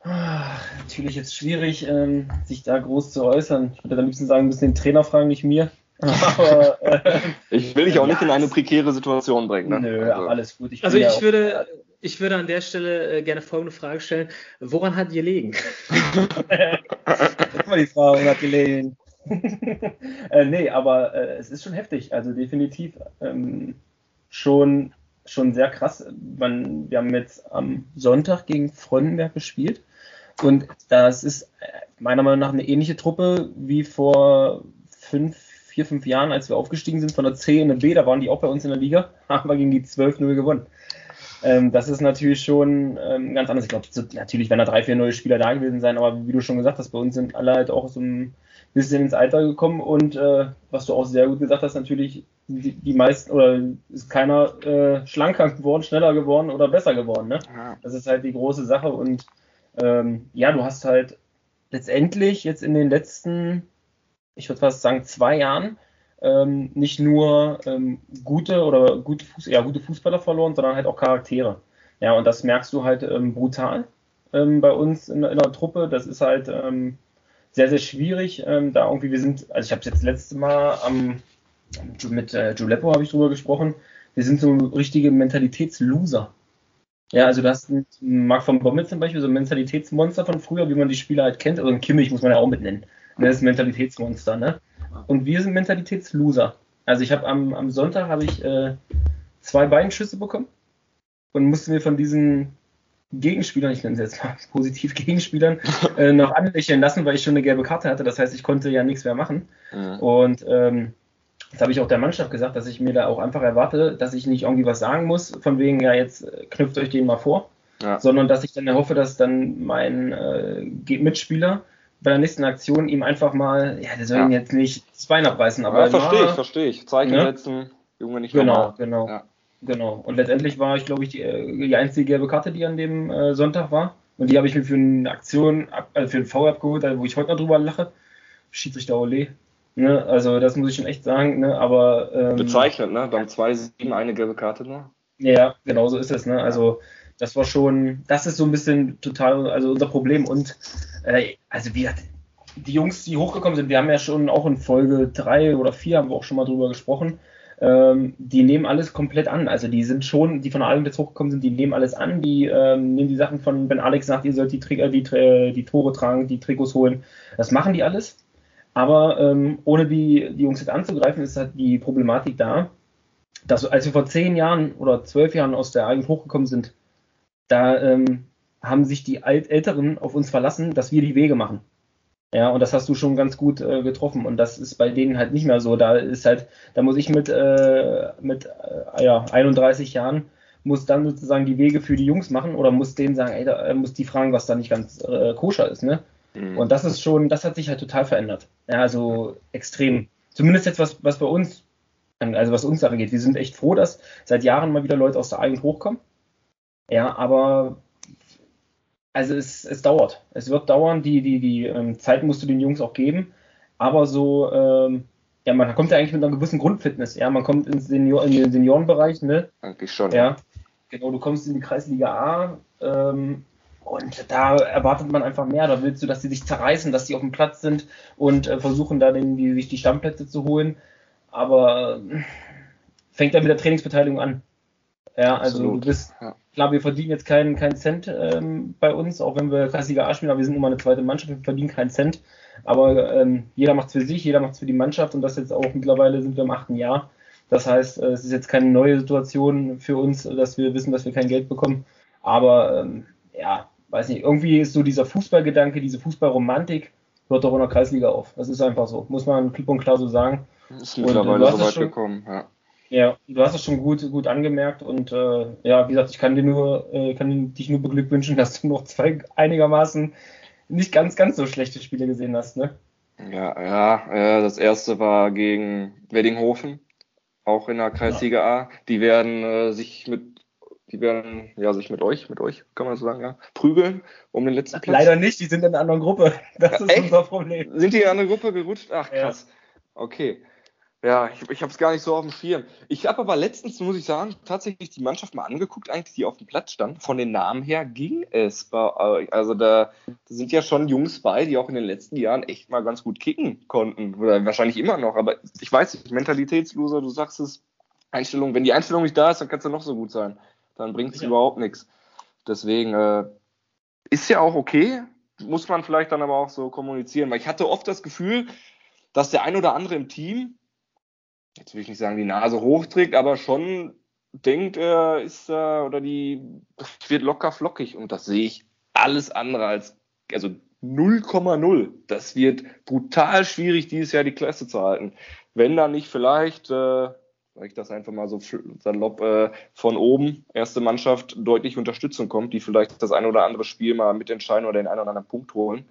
ach, natürlich jetzt schwierig, ähm, sich da groß zu äußern. Ich würde am liebsten sagen, ein bisschen den Trainer fragen, nicht mir. Aber, äh, ich will dich auch ja, nicht in eine prekäre Situation bringen. Ne? Nö, also. alles gut. Ich also ich würde, ich würde an der Stelle äh, gerne folgende Frage stellen. Woran hat gelegen? das mal die Frage, woran hat gelegen? äh, nee, aber äh, es ist schon heftig. Also definitiv ähm, schon, schon sehr krass. Man, wir haben jetzt am Sonntag gegen Freudenberg gespielt. Und das ist äh, meiner Meinung nach eine ähnliche Truppe wie vor fünf, vier, fünf Jahren, als wir aufgestiegen sind von der C in eine B. Da waren die auch bei uns in der Liga, haben wir gegen die 12-0 gewonnen. Ähm, das ist natürlich schon ähm, ganz anders. Ich glaube, natürlich werden da drei, vier neue Spieler da gewesen sein, aber wie du schon gesagt hast, bei uns sind alle halt auch so ein bisschen ins Alter gekommen und äh, was du auch sehr gut gesagt hast, natürlich die, die meisten oder ist keiner äh, schlanker geworden, schneller geworden oder besser geworden. Ne? Ja. Das ist halt die große Sache und ähm, ja, du hast halt letztendlich jetzt in den letzten, ich würde fast sagen, zwei Jahren ähm, nicht nur ähm, gute oder gute, Fuß, ja, gute Fußballer verloren, sondern halt auch Charaktere. Ja, und das merkst du halt ähm, brutal ähm, bei uns in, in, der Truppe. Das ist halt ähm, sehr, sehr schwierig. Ähm, da irgendwie, wir sind, also ich habe es jetzt letzte Mal am, mit äh, Giuleppo habe ich drüber gesprochen, wir sind so richtige Mentalitätsloser. Ja, also du hast Marc von Bommel zum Beispiel, so ein Mentalitätsmonster von früher, wie man die Spieler halt kennt, also ein Kimmich muss man ja auch mitnennen. Ne, das ist ein Mentalitätsmonster, ne? Und wir sind Mentalitätsloser. Also ich habe am, am Sonntag habe ich äh, zwei Beinschüsse bekommen und musste mir von diesen Gegenspielern, ich nenne sie jetzt mal positiv Gegenspielern, äh, noch anlächeln lassen, weil ich schon eine gelbe Karte hatte. Das heißt, ich konnte ja nichts mehr machen. Mhm. Und ähm, das habe ich auch der Mannschaft gesagt, dass ich mir da auch einfach erwarte, dass ich nicht irgendwie was sagen muss, von wegen, ja, jetzt äh, knüpft euch den mal vor, ja. sondern dass ich dann hoffe, dass dann mein äh, Mitspieler bei der nächsten Aktion ihm einfach mal, ja, der soll ja. ihn jetzt nicht das Bein abreißen, aber. Ja, verstehe ich, verstehe ich. Zeichen ne? setzen, Junge nicht Genau, normal. genau. Ja. Genau. Und letztendlich war ich, glaube ich, die, äh, die einzige gelbe Karte, die an dem äh, Sonntag war. Und die habe ich mir für eine Aktion, äh, für einen V abgeholt, wo ich heute noch drüber lache. Schiedsrichter Ole. Ne? Also das muss ich schon echt sagen. Ne? Aber ähm, bezeichnet, ne? Beim 2-7 eine gelbe Karte nur. Ja, genau so ist es. Ne? Also das war schon, das ist so ein bisschen total, also unser Problem. Und äh, also wir, die Jungs, die hochgekommen sind, wir haben ja schon auch in Folge 3 oder 4 haben wir auch schon mal drüber gesprochen. Ähm, die nehmen alles komplett an. Also die sind schon, die von Alex jetzt hochgekommen sind, die nehmen alles an. Die ähm, nehmen die Sachen von, wenn Alex sagt, ihr sollt die, äh, die, die, die Tore tragen, die Trikots holen. Das machen die alles. Aber ähm, ohne die, die Jungs jetzt anzugreifen, ist halt die Problematik da, dass als wir vor zehn Jahren oder zwölf Jahren aus der Eigend hochgekommen sind, da ähm, haben sich die Alt Älteren auf uns verlassen, dass wir die Wege machen. Ja, und das hast du schon ganz gut äh, getroffen. Und das ist bei denen halt nicht mehr so. Da ist halt, da muss ich mit, äh, mit äh, ja, 31 Jahren, muss dann sozusagen die Wege für die Jungs machen oder muss denen sagen, ey, da, muss die fragen, was da nicht ganz äh, koscher ist, ne? Mhm. Und das ist schon, das hat sich halt total verändert. Ja, also extrem. Zumindest jetzt was, was bei uns, also was uns angeht. Wir sind echt froh, dass seit Jahren mal wieder Leute aus der Eigend hochkommen. Ja, aber also es, es dauert. Es wird dauern. Die, die, die ähm, Zeit musst du den Jungs auch geben. Aber so, ähm, ja, man kommt ja eigentlich mit einer gewissen Grundfitness. Ja, man kommt ins Senior, in den Seniorenbereich, ne? Eigentlich schon. Ja. Genau, du kommst in die Kreisliga A. Ähm, und da erwartet man einfach mehr. Da willst du, dass sie sich zerreißen, dass sie auf dem Platz sind und äh, versuchen da den, die, sich die Stammplätze zu holen. Aber äh, fängt dann mit der Trainingsbeteiligung an. Ja, also Absolut. du bist, ja. Klar, wir verdienen jetzt keinen, keinen Cent ähm, bei uns, auch wenn wir Kreisliga A spielen, aber wir sind immer eine zweite Mannschaft, wir verdienen keinen Cent. Aber ähm, jeder macht es für sich, jeder macht es für die Mannschaft und das jetzt auch mittlerweile sind wir im achten Jahr. Das heißt, äh, es ist jetzt keine neue Situation für uns, dass wir wissen, dass wir kein Geld bekommen. Aber ähm, ja, weiß nicht, irgendwie ist so dieser Fußballgedanke, diese Fußballromantik, hört doch in der Kreisliga auf. Das ist einfach so, muss man klipp und klar so sagen. Ist mittlerweile so weit gekommen, ja. Ja, du hast es schon gut, gut angemerkt und äh, ja, wie gesagt, ich kann dir nur, äh, kann dich nur beglückwünschen, dass du noch zwei einigermaßen nicht ganz, ganz so schlechte Spiele gesehen hast, ne? Ja, ja, äh, das erste war gegen Weddinghofen, auch in der Kreisliga ja. A. Die werden äh, sich mit die werden ja sich mit euch, mit euch, kann man so sagen, ja, prügeln um den letzten Platz. Leider nicht, die sind in einer anderen Gruppe. Das ja, ist echt? unser Problem. Sind die in eine andere Gruppe gerutscht? Ach krass. Ja. Okay. Ja, ich, ich habe es gar nicht so auf dem Schirm. Ich habe aber letztens, muss ich sagen, tatsächlich die Mannschaft mal angeguckt, eigentlich, die auf dem Platz stand. Von den Namen her ging es. Bei, also da, da sind ja schon Jungs bei, die auch in den letzten Jahren echt mal ganz gut kicken konnten. Oder wahrscheinlich immer noch. Aber ich weiß nicht, Mentalitätsloser, du sagst es, Einstellung, wenn die Einstellung nicht da ist, dann kann es ja noch so gut sein dann bringt es ja. überhaupt nichts. Deswegen äh, ist ja auch okay, muss man vielleicht dann aber auch so kommunizieren, weil ich hatte oft das Gefühl, dass der ein oder andere im Team, jetzt will ich nicht sagen, die Nase hochträgt, aber schon denkt, er ist da oder die wird locker flockig und das sehe ich alles andere als, also 0,0. Das wird brutal schwierig, dieses Jahr die Klasse zu halten. Wenn da nicht vielleicht äh, sage ich das einfach mal so salopp, äh, von oben, erste Mannschaft deutlich Unterstützung kommt, die vielleicht das ein oder andere Spiel mal mitentscheiden oder den einen oder anderen Punkt holen.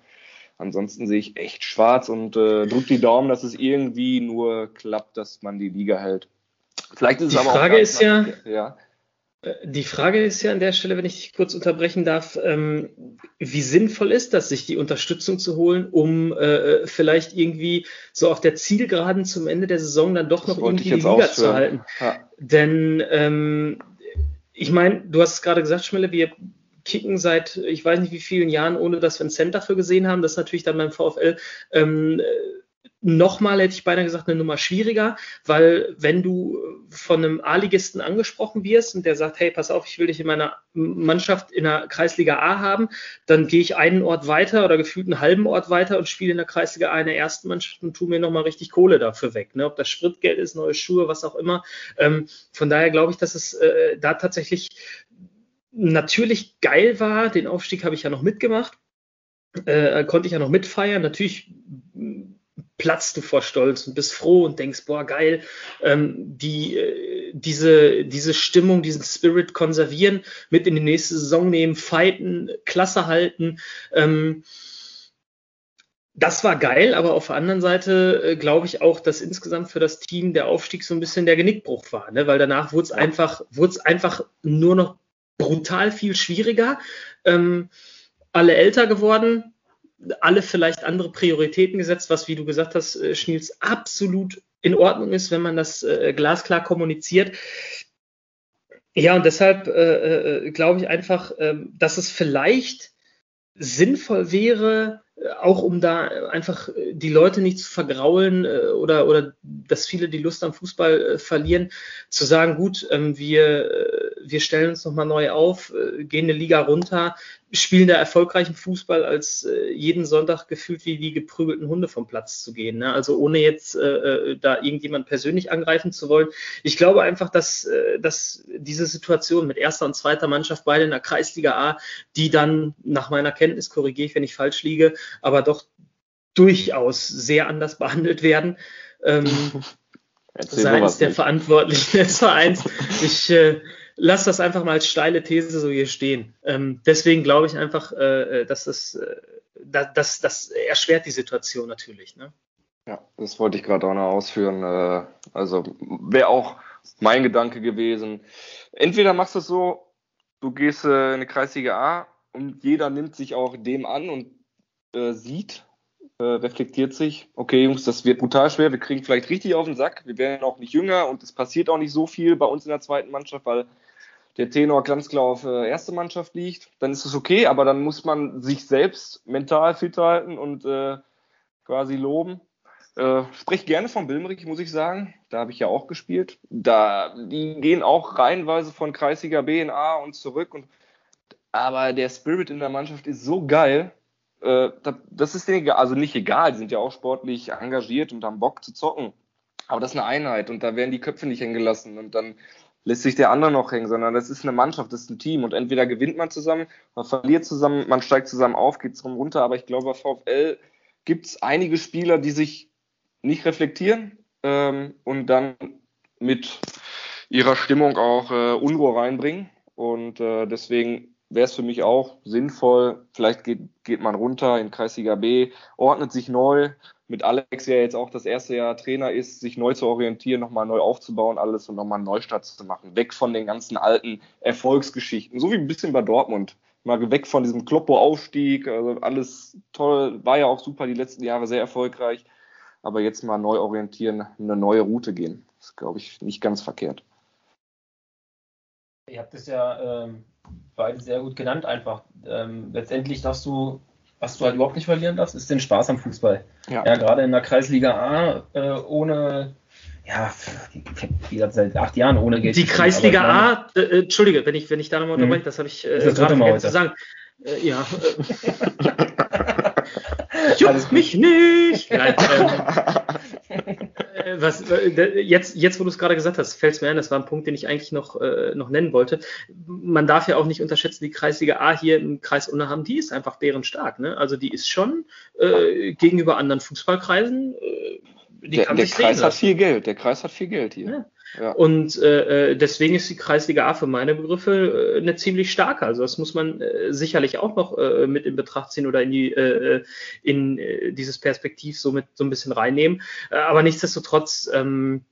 Ansonsten sehe ich echt schwarz und äh, drückt die Daumen, dass es irgendwie nur klappt, dass man die Liga hält. Vielleicht ist es die aber Frage auch ist ja, ja, die Frage ist ja an der Stelle, wenn ich dich kurz unterbrechen darf, ähm, wie sinnvoll ist das, sich die Unterstützung zu holen, um äh, vielleicht irgendwie so auf der Zielgeraden zum Ende der Saison dann doch noch irgendwie die Liga ausführen. zu halten? Ja. Denn ähm, ich meine, du hast es gerade gesagt, Schmelle, wir kicken seit ich weiß nicht wie vielen Jahren, ohne dass wir ein Cent dafür gesehen haben. Das ist natürlich dann beim VfL ähm, nochmal, hätte ich beinahe gesagt, eine Nummer schwieriger, weil wenn du von einem A-Ligisten angesprochen wirst und der sagt, hey, pass auf, ich will dich in meiner Mannschaft in der Kreisliga A haben, dann gehe ich einen Ort weiter oder gefühlt einen halben Ort weiter und spiele in der Kreisliga A in der ersten Mannschaft und tu mir nochmal richtig Kohle dafür weg. Ne? Ob das Spritgeld ist, neue Schuhe, was auch immer. Ähm, von daher glaube ich, dass es äh, da tatsächlich natürlich geil war. Den Aufstieg habe ich ja noch mitgemacht. Äh, konnte ich ja noch mitfeiern. Natürlich platzt du vor Stolz und bist froh und denkst, boah, geil, ähm, die, äh, diese, diese Stimmung, diesen Spirit konservieren, mit in die nächste Saison nehmen, fighten, Klasse halten. Ähm, das war geil, aber auf der anderen Seite äh, glaube ich auch, dass insgesamt für das Team der Aufstieg so ein bisschen der Genickbruch war, ne? weil danach wurde es einfach, wurde es einfach nur noch brutal viel schwieriger. Ähm, alle älter geworden, alle vielleicht andere Prioritäten gesetzt, was, wie du gesagt hast, äh, Schniels, absolut in Ordnung ist, wenn man das äh, glasklar kommuniziert. Ja, und deshalb äh, äh, glaube ich einfach, äh, dass es vielleicht sinnvoll wäre, äh, auch um da einfach die Leute nicht zu vergraulen oder, oder dass viele die Lust am Fußball verlieren, zu sagen, gut, ähm, wir, wir stellen uns nochmal neu auf, gehen eine Liga runter, spielen da erfolgreichen Fußball, als äh, jeden Sonntag gefühlt wie die geprügelten Hunde vom Platz zu gehen. Ne? Also ohne jetzt äh, äh, da irgendjemand persönlich angreifen zu wollen. Ich glaube einfach, dass, äh, dass diese Situation mit erster und zweiter Mannschaft beide in der Kreisliga A, die dann nach meiner Kenntnis, korrigiere ich, wenn ich falsch liege, aber doch durchaus sehr anders behandelt werden. Ähm, seitens der nicht. Verantwortlichen des Vereins. Ich äh, lass das einfach mal als steile These so hier stehen. Ähm, deswegen glaube ich einfach, äh, dass das, äh, das, das erschwert die Situation natürlich. Ne? Ja, das wollte ich gerade auch noch ausführen. Äh, also wäre auch mein Gedanke gewesen. Entweder machst du es so, du gehst äh, in eine Kreisliga A und jeder nimmt sich auch dem an und äh, sieht, äh, reflektiert sich, okay Jungs, das wird brutal schwer, wir kriegen vielleicht richtig auf den Sack, wir werden auch nicht jünger und es passiert auch nicht so viel bei uns in der zweiten Mannschaft, weil der Tenor ganz klar auf äh, erste Mannschaft liegt, dann ist es okay, aber dann muss man sich selbst mental fit halten und äh, quasi loben. Äh, sprich gerne von Bilmerich, muss ich sagen. Da habe ich ja auch gespielt. Da, die gehen auch reihenweise von Kreisliga B in A und zurück. Und, aber der Spirit in der Mannschaft ist so geil. Äh, das ist denen also nicht egal. Die sind ja auch sportlich engagiert und haben Bock zu zocken. Aber das ist eine Einheit und da werden die Köpfe nicht hängen gelassen. Und dann lässt sich der andere noch hängen, sondern das ist eine Mannschaft, das ist ein Team und entweder gewinnt man zusammen, man verliert zusammen, man steigt zusammen auf, geht zusammen runter, aber ich glaube, bei VfL gibt es einige Spieler, die sich nicht reflektieren ähm, und dann mit ihrer Stimmung auch äh, Unruhe reinbringen und äh, deswegen wäre es für mich auch sinnvoll, vielleicht geht, geht man runter in Kreisliga B, ordnet sich neu, mit Alex ja jetzt auch das erste Jahr Trainer ist, sich neu zu orientieren, nochmal neu aufzubauen, alles und nochmal einen Neustart zu machen. Weg von den ganzen alten Erfolgsgeschichten. So wie ein bisschen bei Dortmund. Mal weg von diesem Kloppo-Aufstieg. Also alles toll, war ja auch super die letzten Jahre sehr erfolgreich. Aber jetzt mal neu orientieren, eine neue Route gehen. Das ist, glaube ich, nicht ganz verkehrt. Ihr habt es ja ähm, beide sehr gut genannt einfach. Ähm, letztendlich darfst du was du halt überhaupt nicht verlieren darfst, ist den Spaß am Fußball. Ja, ja gerade in der Kreisliga A äh, ohne, ja, wie gesagt, seit acht Jahren ohne Geld. Die Kreisliga A, äh, Entschuldige, wenn ich, wenn ich da nochmal unterbreche, mhm. das habe ich äh, gerade vergessen zu sagen. Äh, ja. Juckt mich nicht! Nein, ähm, äh, was, äh, jetzt, jetzt, wo du es gerade gesagt hast, fällt es mir ein, das war ein Punkt, den ich eigentlich noch, äh, noch nennen wollte. Man darf ja auch nicht unterschätzen, die Kreisliga A hier im Kreis Unna die ist einfach bärenstark. Ne? Also die ist schon äh, gegenüber anderen Fußballkreisen. Äh, die der, der Kreis hat viel Geld, der Kreis hat viel Geld hier. Ja. Ja. Und äh, deswegen ist die Kreisliga A für meine Begriffe äh, eine ziemlich starke. Also das muss man äh, sicherlich auch noch äh, mit in Betracht ziehen oder in die äh, äh in äh, dieses Perspektiv so mit so ein bisschen reinnehmen. Äh, aber nichtsdestotrotz ähm,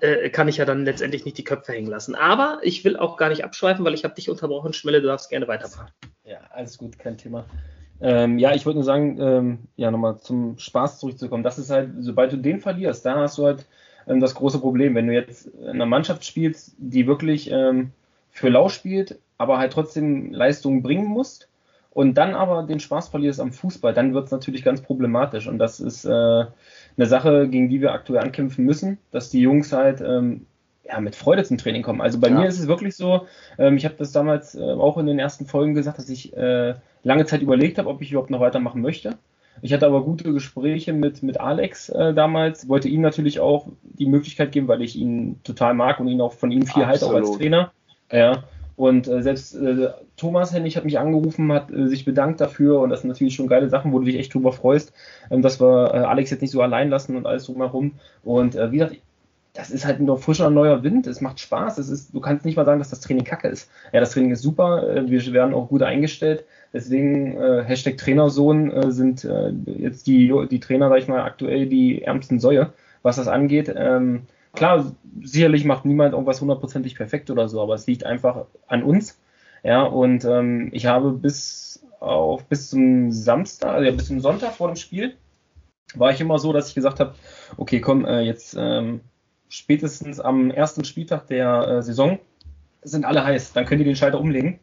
äh, kann ich ja dann letztendlich nicht die Köpfe hängen lassen. Aber ich will auch gar nicht abschweifen, weil ich habe dich unterbrochen. Schmelle, du darfst gerne weiterfahren. Ja, alles gut, kein Thema. Ähm, ja, ich wollte nur sagen, ähm, ja, nochmal zum Spaß zurückzukommen. Das ist halt, sobald du den verlierst, da hast du halt ähm, das große Problem. Wenn du jetzt in einer Mannschaft spielst, die wirklich ähm, für lau spielt, aber halt trotzdem Leistungen bringen musst und dann aber den Spaß verlierst am Fußball, dann wird es natürlich ganz problematisch. Und das ist äh, eine Sache, gegen die wir aktuell ankämpfen müssen, dass die Jungs halt ähm, ja, mit Freude zum Training kommen. Also bei ja. mir ist es wirklich so, ähm, ich habe das damals äh, auch in den ersten Folgen gesagt, dass ich äh, lange Zeit überlegt habe, ob ich überhaupt noch weitermachen möchte. Ich hatte aber gute Gespräche mit, mit Alex äh, damals, wollte ihm natürlich auch die Möglichkeit geben, weil ich ihn total mag und ihn auch von ihm viel halte, auch als Trainer. Ja. Und äh, selbst äh, Thomas Hennig hat mich angerufen, hat äh, sich bedankt dafür und das sind natürlich schon geile Sachen, wo du dich echt drüber freust, ähm, dass wir äh, Alex jetzt nicht so allein lassen und alles drumherum. Und äh, wie gesagt, das ist halt noch frischer neuer Wind, es macht Spaß, es ist, du kannst nicht mal sagen, dass das Training kacke ist. Ja, das Training ist super, äh, wir werden auch gut eingestellt, deswegen äh, Hashtag Trainersohn äh, sind äh, jetzt die, die Trainer, sag ich mal, aktuell die ärmsten Säue, was das angeht. Ähm, klar, sicherlich macht niemand irgendwas hundertprozentig perfekt oder so, aber es liegt einfach an uns. Ja, und ähm, ich habe bis auf bis zum Samstag, also bis zum Sonntag vor dem Spiel, war ich immer so, dass ich gesagt habe, okay, komm, äh, jetzt ähm, spätestens am ersten Spieltag der äh, Saison sind alle heiß. Dann könnt ihr den Schalter umlegen.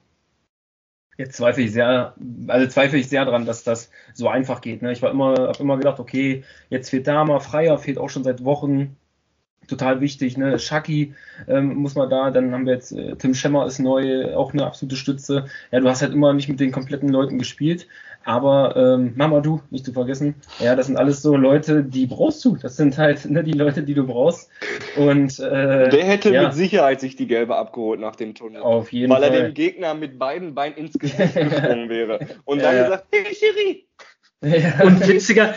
Jetzt zweifle ich sehr, also zweifle ich sehr dran, dass das so einfach geht. Ne? Ich war immer, habe immer gedacht, okay, jetzt fehlt da mal Freier, fehlt auch schon seit Wochen total wichtig. Ne? Shaki ähm, muss man da, dann haben wir jetzt äh, Tim Schemmer ist neu, auch eine absolute Stütze. Ja, du hast halt immer nicht mit den kompletten Leuten gespielt, aber ähm, Mamadou, nicht zu vergessen, ja, das sind alles so Leute, die brauchst du. Das sind halt ne, die Leute, die du brauchst. Und äh, der hätte ja. mit Sicherheit sich die gelbe abgeholt nach dem Tunnel. Auf jeden weil Fall. Weil er dem Gegner mit beiden Beinen ins Gesicht gesprungen wäre. Und ja, dann ja. gesagt, hey Schiri. Und witziger,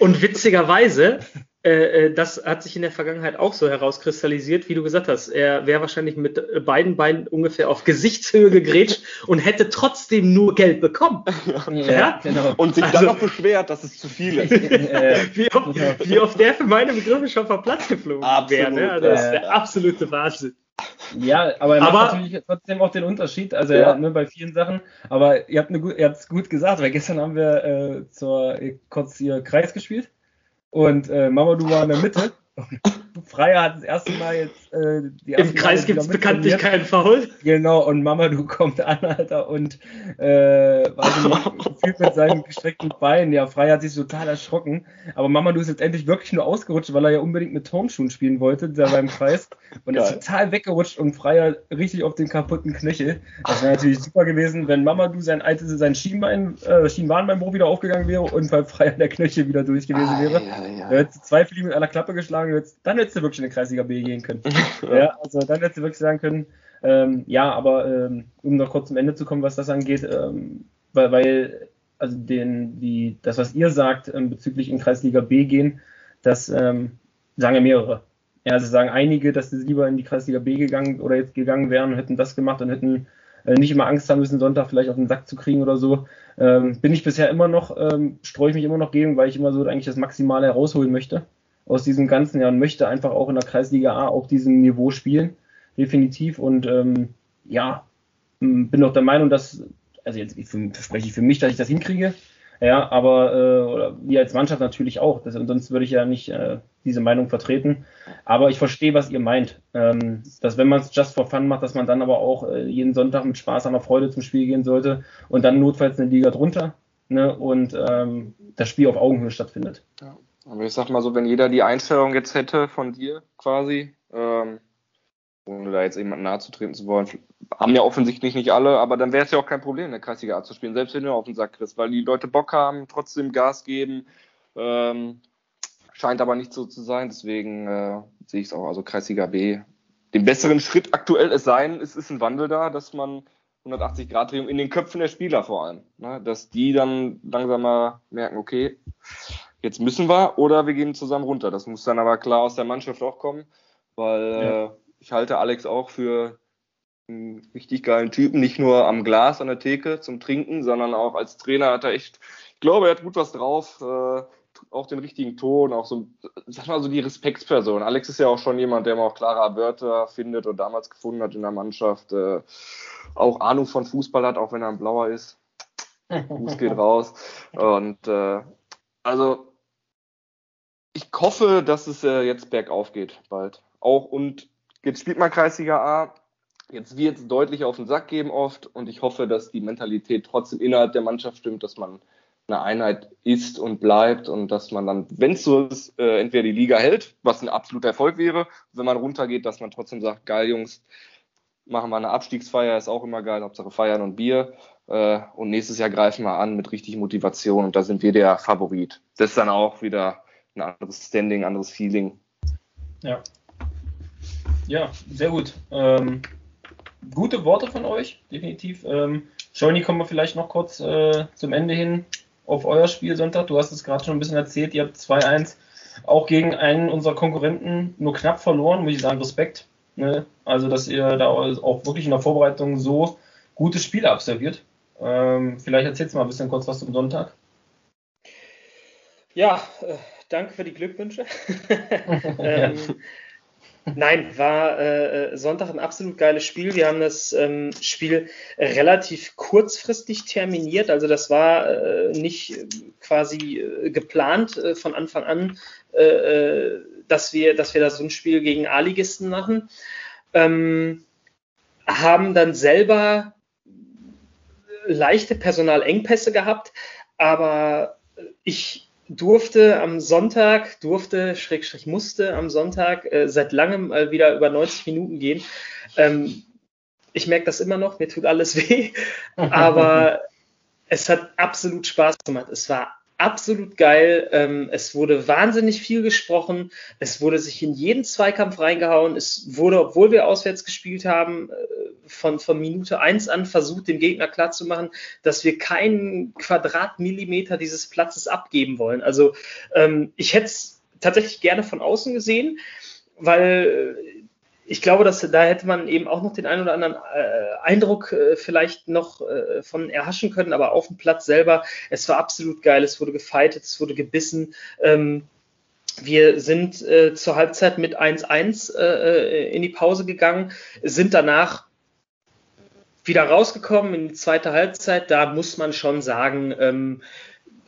und witzigerweise äh, äh, das hat sich in der Vergangenheit auch so herauskristallisiert, wie du gesagt hast. Er wäre wahrscheinlich mit beiden Beinen ungefähr auf Gesichtshöhe gegrätscht und hätte trotzdem nur Geld bekommen. Ja, ja? Genau. Und sich also, dann noch beschwert, dass es zu viel ist. wie, oft, wie, oft, der für meine Begriffe schon vom Platz geflogen wäre. Ne? Also das ist der absolute Wahnsinn. Ja, aber er macht natürlich trotzdem auch den Unterschied. Also ja. ne, bei vielen Sachen. Aber ihr habt es gut gesagt, weil gestern haben wir äh, zur, kurz ihr Kreis gespielt. Und äh, Mamadou war in der Mitte. Freier hat das erste Mal jetzt äh, die Im Kreis gibt es bekanntlich keinen Foul. Genau, und Mamadou kommt an, Alter, und äh, gefühlt mit seinen gestreckten Beinen. Ja, Freier hat sich total erschrocken. Aber Mamadou ist jetzt endlich wirklich nur ausgerutscht, weil er ja unbedingt mit Turnschuhen spielen wollte, da beim Kreis. Und er ist total weggerutscht und Freier richtig auf den kaputten Knöchel. Das wäre natürlich super gewesen, wenn Mamadou sein altes, sein Schienbein, äh, Schienenbahnbeinbruch wieder aufgegangen wäre und bei Freier der Knöchel wieder durch gewesen ah, wäre. Ja, ja. Er hätte zwei Fliegen mit einer Klappe geschlagen, dann hättest du wirklich in eine Kreisliga B gehen können. ja, also dann hättest du wirklich sagen können, ähm, ja, aber ähm, um noch kurz zum Ende zu kommen, was das angeht, ähm, weil, weil, also den, die, das, was ihr sagt ähm, bezüglich in Kreisliga B gehen, das ähm, sagen ja mehrere. Ja, also sagen einige, dass sie lieber in die Kreisliga B gegangen oder jetzt gegangen wären und hätten das gemacht und hätten äh, nicht immer Angst haben müssen, Sonntag vielleicht auf den Sack zu kriegen oder so. Ähm, bin ich bisher immer noch, streue ich mich immer noch gegen, weil ich immer so eigentlich das Maximale herausholen möchte aus diesem ganzen Jahr und möchte einfach auch in der Kreisliga A auf diesem Niveau spielen, definitiv. Und ähm, ja, bin auch der Meinung, dass, also jetzt spreche ich für mich, dass ich das hinkriege. Ja, aber äh, oder wir als Mannschaft natürlich auch. Das, sonst würde ich ja nicht äh, diese Meinung vertreten. Aber ich verstehe, was ihr meint. Ähm, dass wenn man es just for fun macht, dass man dann aber auch äh, jeden Sonntag mit Spaß an der Freude zum Spiel gehen sollte und dann notfalls eine Liga drunter ne, und ähm, das Spiel auf Augenhöhe stattfindet. Ja. Aber ich sag mal so, wenn jeder die Einstellung jetzt hätte von dir quasi, ähm, ohne da jetzt jemanden nahe zu treten zu wollen, haben ja offensichtlich nicht alle, aber dann wäre es ja auch kein Problem, in der Kreisliga A zu spielen, selbst wenn du auf den Sack kriegst, weil die Leute Bock haben, trotzdem Gas geben. Ähm, scheint aber nicht so zu sein, deswegen äh, sehe ich es auch. Also Kreisliga B, den besseren Schritt aktuell es sein, es ist ein Wandel da, dass man 180 Grad Drehung in den Köpfen der Spieler vor allem, ne, dass die dann langsam mal merken, okay, jetzt müssen wir oder wir gehen zusammen runter. Das muss dann aber klar aus der Mannschaft auch kommen, weil ja. äh, ich halte Alex auch für einen richtig geilen Typen, nicht nur am Glas an der Theke zum Trinken, sondern auch als Trainer hat er echt, ich glaube, er hat gut was drauf, äh, auch den richtigen Ton, auch so, sag mal so die Respektsperson. Alex ist ja auch schon jemand, der immer auch klare Wörter findet und damals gefunden hat in der Mannschaft, äh, auch Ahnung von Fußball hat, auch wenn er ein Blauer ist. Fuß geht raus. Und äh, also hoffe, dass es äh, jetzt bergauf geht bald. Auch und jetzt spielt man Kreisliga A. Jetzt wird es deutlich auf den Sack geben oft und ich hoffe, dass die Mentalität trotzdem innerhalb der Mannschaft stimmt, dass man eine Einheit ist und bleibt und dass man dann, wenn es so ist, äh, entweder die Liga hält, was ein absoluter Erfolg wäre, wenn man runtergeht, dass man trotzdem sagt, geil Jungs, machen wir eine Abstiegsfeier, ist auch immer geil, Hauptsache feiern und Bier. Äh, und nächstes Jahr greifen wir an mit richtig Motivation und da sind wir der Favorit. Das ist dann auch wieder ein anderes Standing, anderes Feeling. Ja. Ja, sehr gut. Ähm, gute Worte von euch, definitiv. Ähm, Johnny, kommen wir vielleicht noch kurz äh, zum Ende hin auf euer Spiel Sonntag. Du hast es gerade schon ein bisschen erzählt, ihr habt 2-1 auch gegen einen unserer Konkurrenten nur knapp verloren, muss ich sagen, Respekt. Ne? Also, dass ihr da auch wirklich in der Vorbereitung so gute Spiele absolviert. Ähm, vielleicht erzählst du mal ein bisschen kurz was zum Sonntag. Ja, äh, danke für die Glückwünsche. ähm, nein, war äh, Sonntag ein absolut geiles Spiel. Wir haben das ähm, Spiel relativ kurzfristig terminiert. Also das war äh, nicht quasi äh, geplant äh, von Anfang an, äh, äh, dass, wir, dass wir da so ein Spiel gegen A-Ligisten machen. Ähm, haben dann selber leichte Personalengpässe gehabt, aber ich durfte am Sonntag, durfte, Schrägstrich musste am Sonntag äh, seit langem äh, wieder über 90 Minuten gehen. Ähm, ich merke das immer noch, mir tut alles weh, aber es hat absolut Spaß gemacht. Es war absolut geil. Ähm, es wurde wahnsinnig viel gesprochen. Es wurde sich in jeden Zweikampf reingehauen. Es wurde, obwohl wir auswärts gespielt haben, äh, von, von Minute eins an versucht, dem Gegner klarzumachen, dass wir keinen Quadratmillimeter dieses Platzes abgeben wollen. Also ähm, ich hätte es tatsächlich gerne von außen gesehen, weil ich glaube, dass da hätte man eben auch noch den einen oder anderen äh, Eindruck äh, vielleicht noch äh, von erhaschen können, aber auf dem Platz selber, es war absolut geil, es wurde gefeitet, es wurde gebissen. Ähm, wir sind äh, zur Halbzeit mit 1-1 äh, in die Pause gegangen, sind danach wieder rausgekommen in die zweite Halbzeit. Da muss man schon sagen, ähm,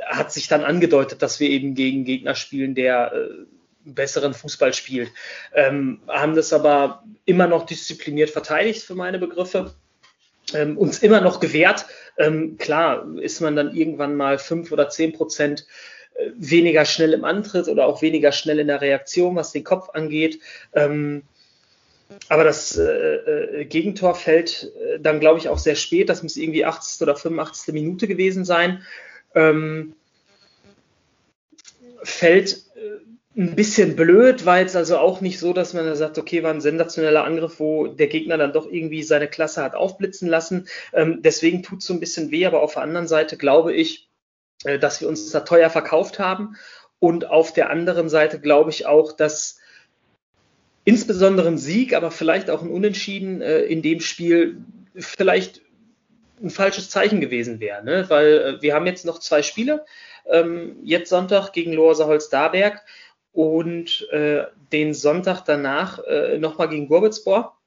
hat sich dann angedeutet, dass wir eben gegen Gegner spielen, der äh, besseren Fußball spielt. Ähm, haben das aber immer noch diszipliniert verteidigt für meine Begriffe. Ähm, uns immer noch gewährt. Ähm, klar ist man dann irgendwann mal fünf oder zehn Prozent äh, weniger schnell im Antritt oder auch weniger schnell in der Reaktion, was den Kopf angeht. Ähm, aber das äh, äh, Gegentor fällt äh, dann, glaube ich, auch sehr spät. Das muss irgendwie 80. oder 85. Minute gewesen sein. Ähm, fällt ein bisschen blöd, war jetzt also auch nicht so, dass man da sagt, okay, war ein sensationeller Angriff, wo der Gegner dann doch irgendwie seine Klasse hat aufblitzen lassen. Ähm, deswegen tut es so ein bisschen weh, aber auf der anderen Seite glaube ich, äh, dass wir uns da teuer verkauft haben. Und auf der anderen Seite glaube ich auch, dass insbesondere ein Sieg, aber vielleicht auch ein Unentschieden äh, in dem Spiel vielleicht ein falsches Zeichen gewesen wäre, ne? weil äh, wir haben jetzt noch zwei Spiele, ähm, jetzt Sonntag gegen Lohrser Holz-Darberg und äh, den Sonntag danach äh, nochmal gegen Gurbitzbor,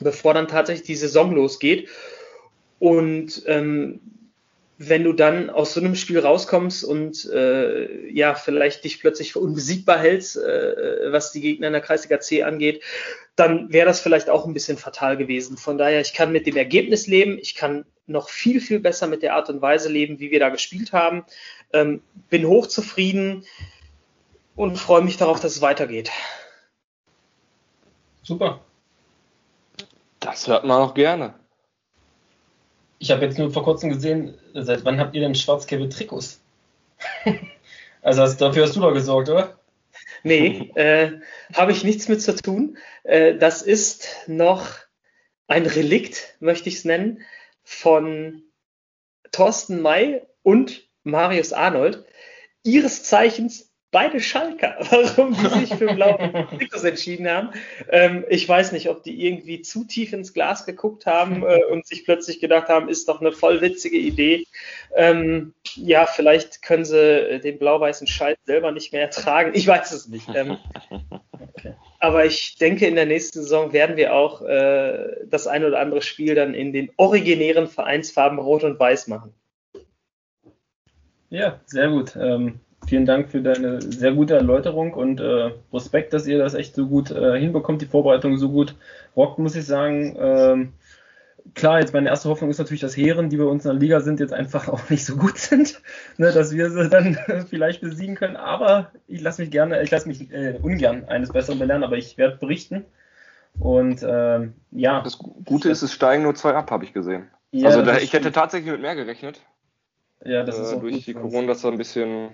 bevor dann tatsächlich die Saison losgeht. Und ähm, wenn du dann aus so einem Spiel rauskommst und äh, ja, vielleicht dich plötzlich für unbesiegbar hältst, äh, was die Gegner in der Kreisliga C angeht, dann wäre das vielleicht auch ein bisschen fatal gewesen. Von daher, ich kann mit dem Ergebnis leben, ich kann noch viel, viel besser mit der Art und Weise leben, wie wir da gespielt haben. Ähm, bin hochzufrieden und freue mich darauf, dass es weitergeht. Super. Das hört man auch gerne. Ich habe jetzt nur vor kurzem gesehen, seit wann habt ihr denn schwarz-gelbe Trikots? also hast, dafür hast du doch gesorgt, oder? Nee, äh, habe ich nichts mit zu tun. Äh, das ist noch ein Relikt, möchte ich es nennen, von Thorsten May und Marius Arnold. Ihres Zeichens beide Schalker, warum die sich für blaue Trikots entschieden haben. Ähm, ich weiß nicht, ob die irgendwie zu tief ins Glas geguckt haben äh, und sich plötzlich gedacht haben, ist doch eine voll witzige Idee. Ähm, ja, vielleicht können sie den blau-weißen Schalt selber nicht mehr ertragen. Ich weiß es nicht. Ähm, okay. Aber ich denke, in der nächsten Saison werden wir auch äh, das ein oder andere Spiel dann in den originären Vereinsfarben Rot und Weiß machen. Ja, sehr gut. Ähm, vielen Dank für deine sehr gute Erläuterung und äh, Respekt, dass ihr das echt so gut äh, hinbekommt, die Vorbereitung so gut rockt, muss ich sagen. Ähm, klar, jetzt meine erste Hoffnung ist natürlich, dass Heeren, die bei uns in der Liga sind, jetzt einfach auch nicht so gut sind, ne, dass wir sie dann vielleicht besiegen können. Aber ich lasse mich gerne, ich lasse mich äh, ungern eines Besseren belehren, aber ich werde berichten. Und ähm, ja. Das Gute ist, es steigen nur zwei ab, habe ich gesehen. Ja, also da, ich hätte tatsächlich mit mehr gerechnet. Ja, das ist äh, durch die Corona, dass da ein bisschen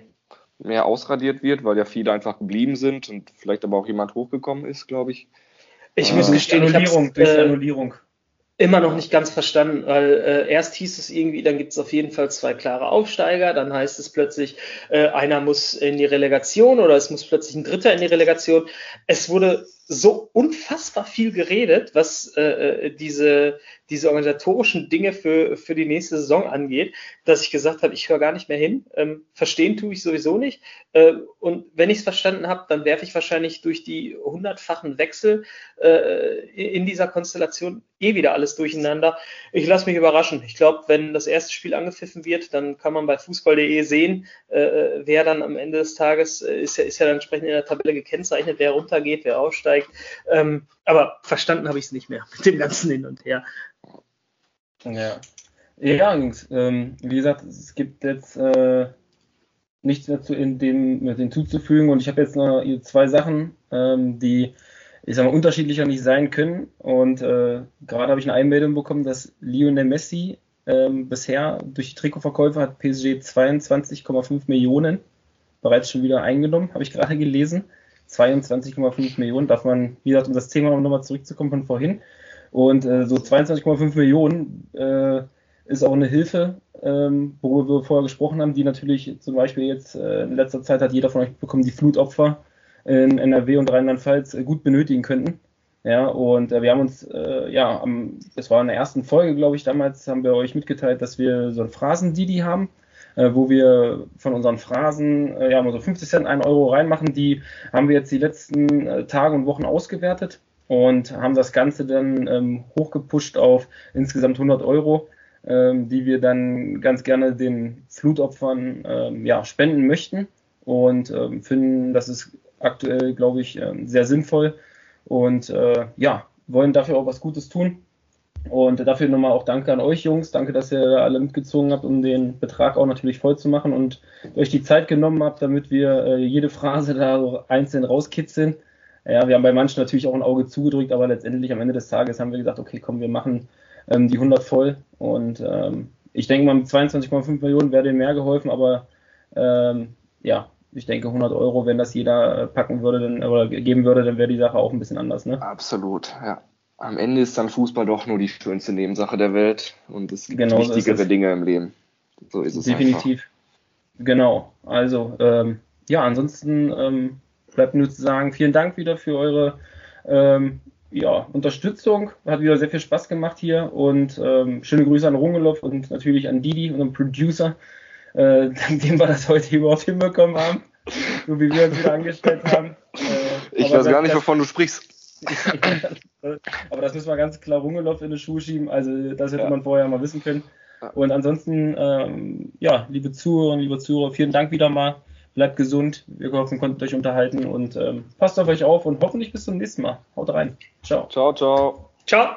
mehr ausradiert wird, weil ja viele einfach geblieben sind und vielleicht aber auch jemand hochgekommen ist, glaube ich. Ich äh, muss gestehen, Annullierung, ich durch äh, Annullierung immer noch nicht ganz verstanden, weil äh, erst hieß es irgendwie, dann gibt es auf jeden Fall zwei klare Aufsteiger, dann heißt es plötzlich, äh, einer muss in die Relegation oder es muss plötzlich ein Dritter in die Relegation. Es wurde so unfassbar viel geredet, was äh, äh diese, diese organisatorischen Dinge für, für die nächste Saison angeht, dass ich gesagt habe, ich höre gar nicht mehr hin. Ähm, verstehen tue ich sowieso nicht. Äh, und wenn ich es verstanden habe, dann werfe ich wahrscheinlich durch die hundertfachen Wechsel äh, in dieser Konstellation eh wieder alles durcheinander. Ich lasse mich überraschen. Ich glaube, wenn das erste Spiel angepfiffen wird, dann kann man bei fußball.de sehen, äh, wer dann am Ende des Tages äh, ist ja, ist ja dann entsprechend in der Tabelle gekennzeichnet, wer runtergeht, wer aufsteigt. Ähm, aber verstanden habe ich es nicht mehr mit dem ganzen Hin und Her. Ja. Ja, ähm, wie gesagt, es gibt jetzt äh, nichts dazu in dem mit hinzuzufügen und ich habe jetzt noch zwei Sachen, ähm, die ich sag mal unterschiedlicher nicht sein können und äh, gerade habe ich eine Einmeldung bekommen, dass Lionel Messi ähm, bisher durch die Trikotverkäufe hat PSG 22,5 Millionen bereits schon wieder eingenommen, habe ich gerade gelesen. 22,5 Millionen, darf man, wie gesagt, um das Thema nochmal zurückzukommen von vorhin, und äh, so 22,5 Millionen äh, ist auch eine Hilfe, ähm, worüber wir vorher gesprochen haben, die natürlich zum Beispiel jetzt äh, in letzter Zeit hat jeder von euch bekommen, die Flutopfer in NRW und Rheinland-Pfalz gut benötigen könnten. Ja, und äh, wir haben uns, äh, ja, am, das war in der ersten Folge, glaube ich, damals haben wir euch mitgeteilt, dass wir so ein Phrasen-Didi haben, äh, wo wir von unseren Phrasen, äh, ja, nur so 50 Cent, 1 Euro reinmachen. Die haben wir jetzt die letzten äh, Tage und Wochen ausgewertet und haben das Ganze dann ähm, hochgepusht auf insgesamt 100 Euro, ähm, die wir dann ganz gerne den Flutopfern ähm, ja, spenden möchten und ähm, finden, das ist aktuell, glaube ich, ähm, sehr sinnvoll und äh, ja, wollen dafür auch was Gutes tun. Und dafür nochmal auch Danke an euch Jungs. Danke, dass ihr alle mitgezogen habt, um den Betrag auch natürlich voll zu machen und euch die Zeit genommen habt, damit wir äh, jede Phrase da so einzeln rauskitzeln. Ja, wir haben bei manchen natürlich auch ein Auge zugedrückt, aber letztendlich am Ende des Tages haben wir gesagt, okay, komm, wir machen ähm, die 100 voll. Und ähm, ich denke mal, mit 22,5 Millionen wäre denen mehr geholfen, aber ähm, ja, ich denke 100 Euro, wenn das jeder packen würde dann, oder geben würde, dann wäre die Sache auch ein bisschen anders. Ne? Absolut, ja. Am Ende ist dann Fußball doch nur die schönste Nebensache der Welt und es gibt genau wichtigere Dinge im Leben. So ist es Definitiv. Einfach. Genau. Also, ähm, ja, ansonsten ähm, bleibt nur zu sagen, vielen Dank wieder für eure ähm, ja, Unterstützung. Hat wieder sehr viel Spaß gemacht hier und ähm, schöne Grüße an Rungelow und natürlich an Didi, unseren Producer äh, dank dem wir das heute überhaupt hinbekommen haben, so wie wir uns wieder angestellt haben. Äh, ich weiß gar nicht, wovon du sprichst. aber das müssen wir ganz klar Rungeloff in die Schuhe schieben, also das hätte ja. man vorher mal wissen können. Und ansonsten, ähm, ja, liebe Zuhörer und liebe Zuhörer, vielen Dank wieder mal. Bleibt gesund. Wir hoffen, konnten euch unterhalten und ähm, passt auf euch auf und hoffentlich bis zum nächsten Mal. Haut rein. Ciao. Ciao, ciao. Ciao.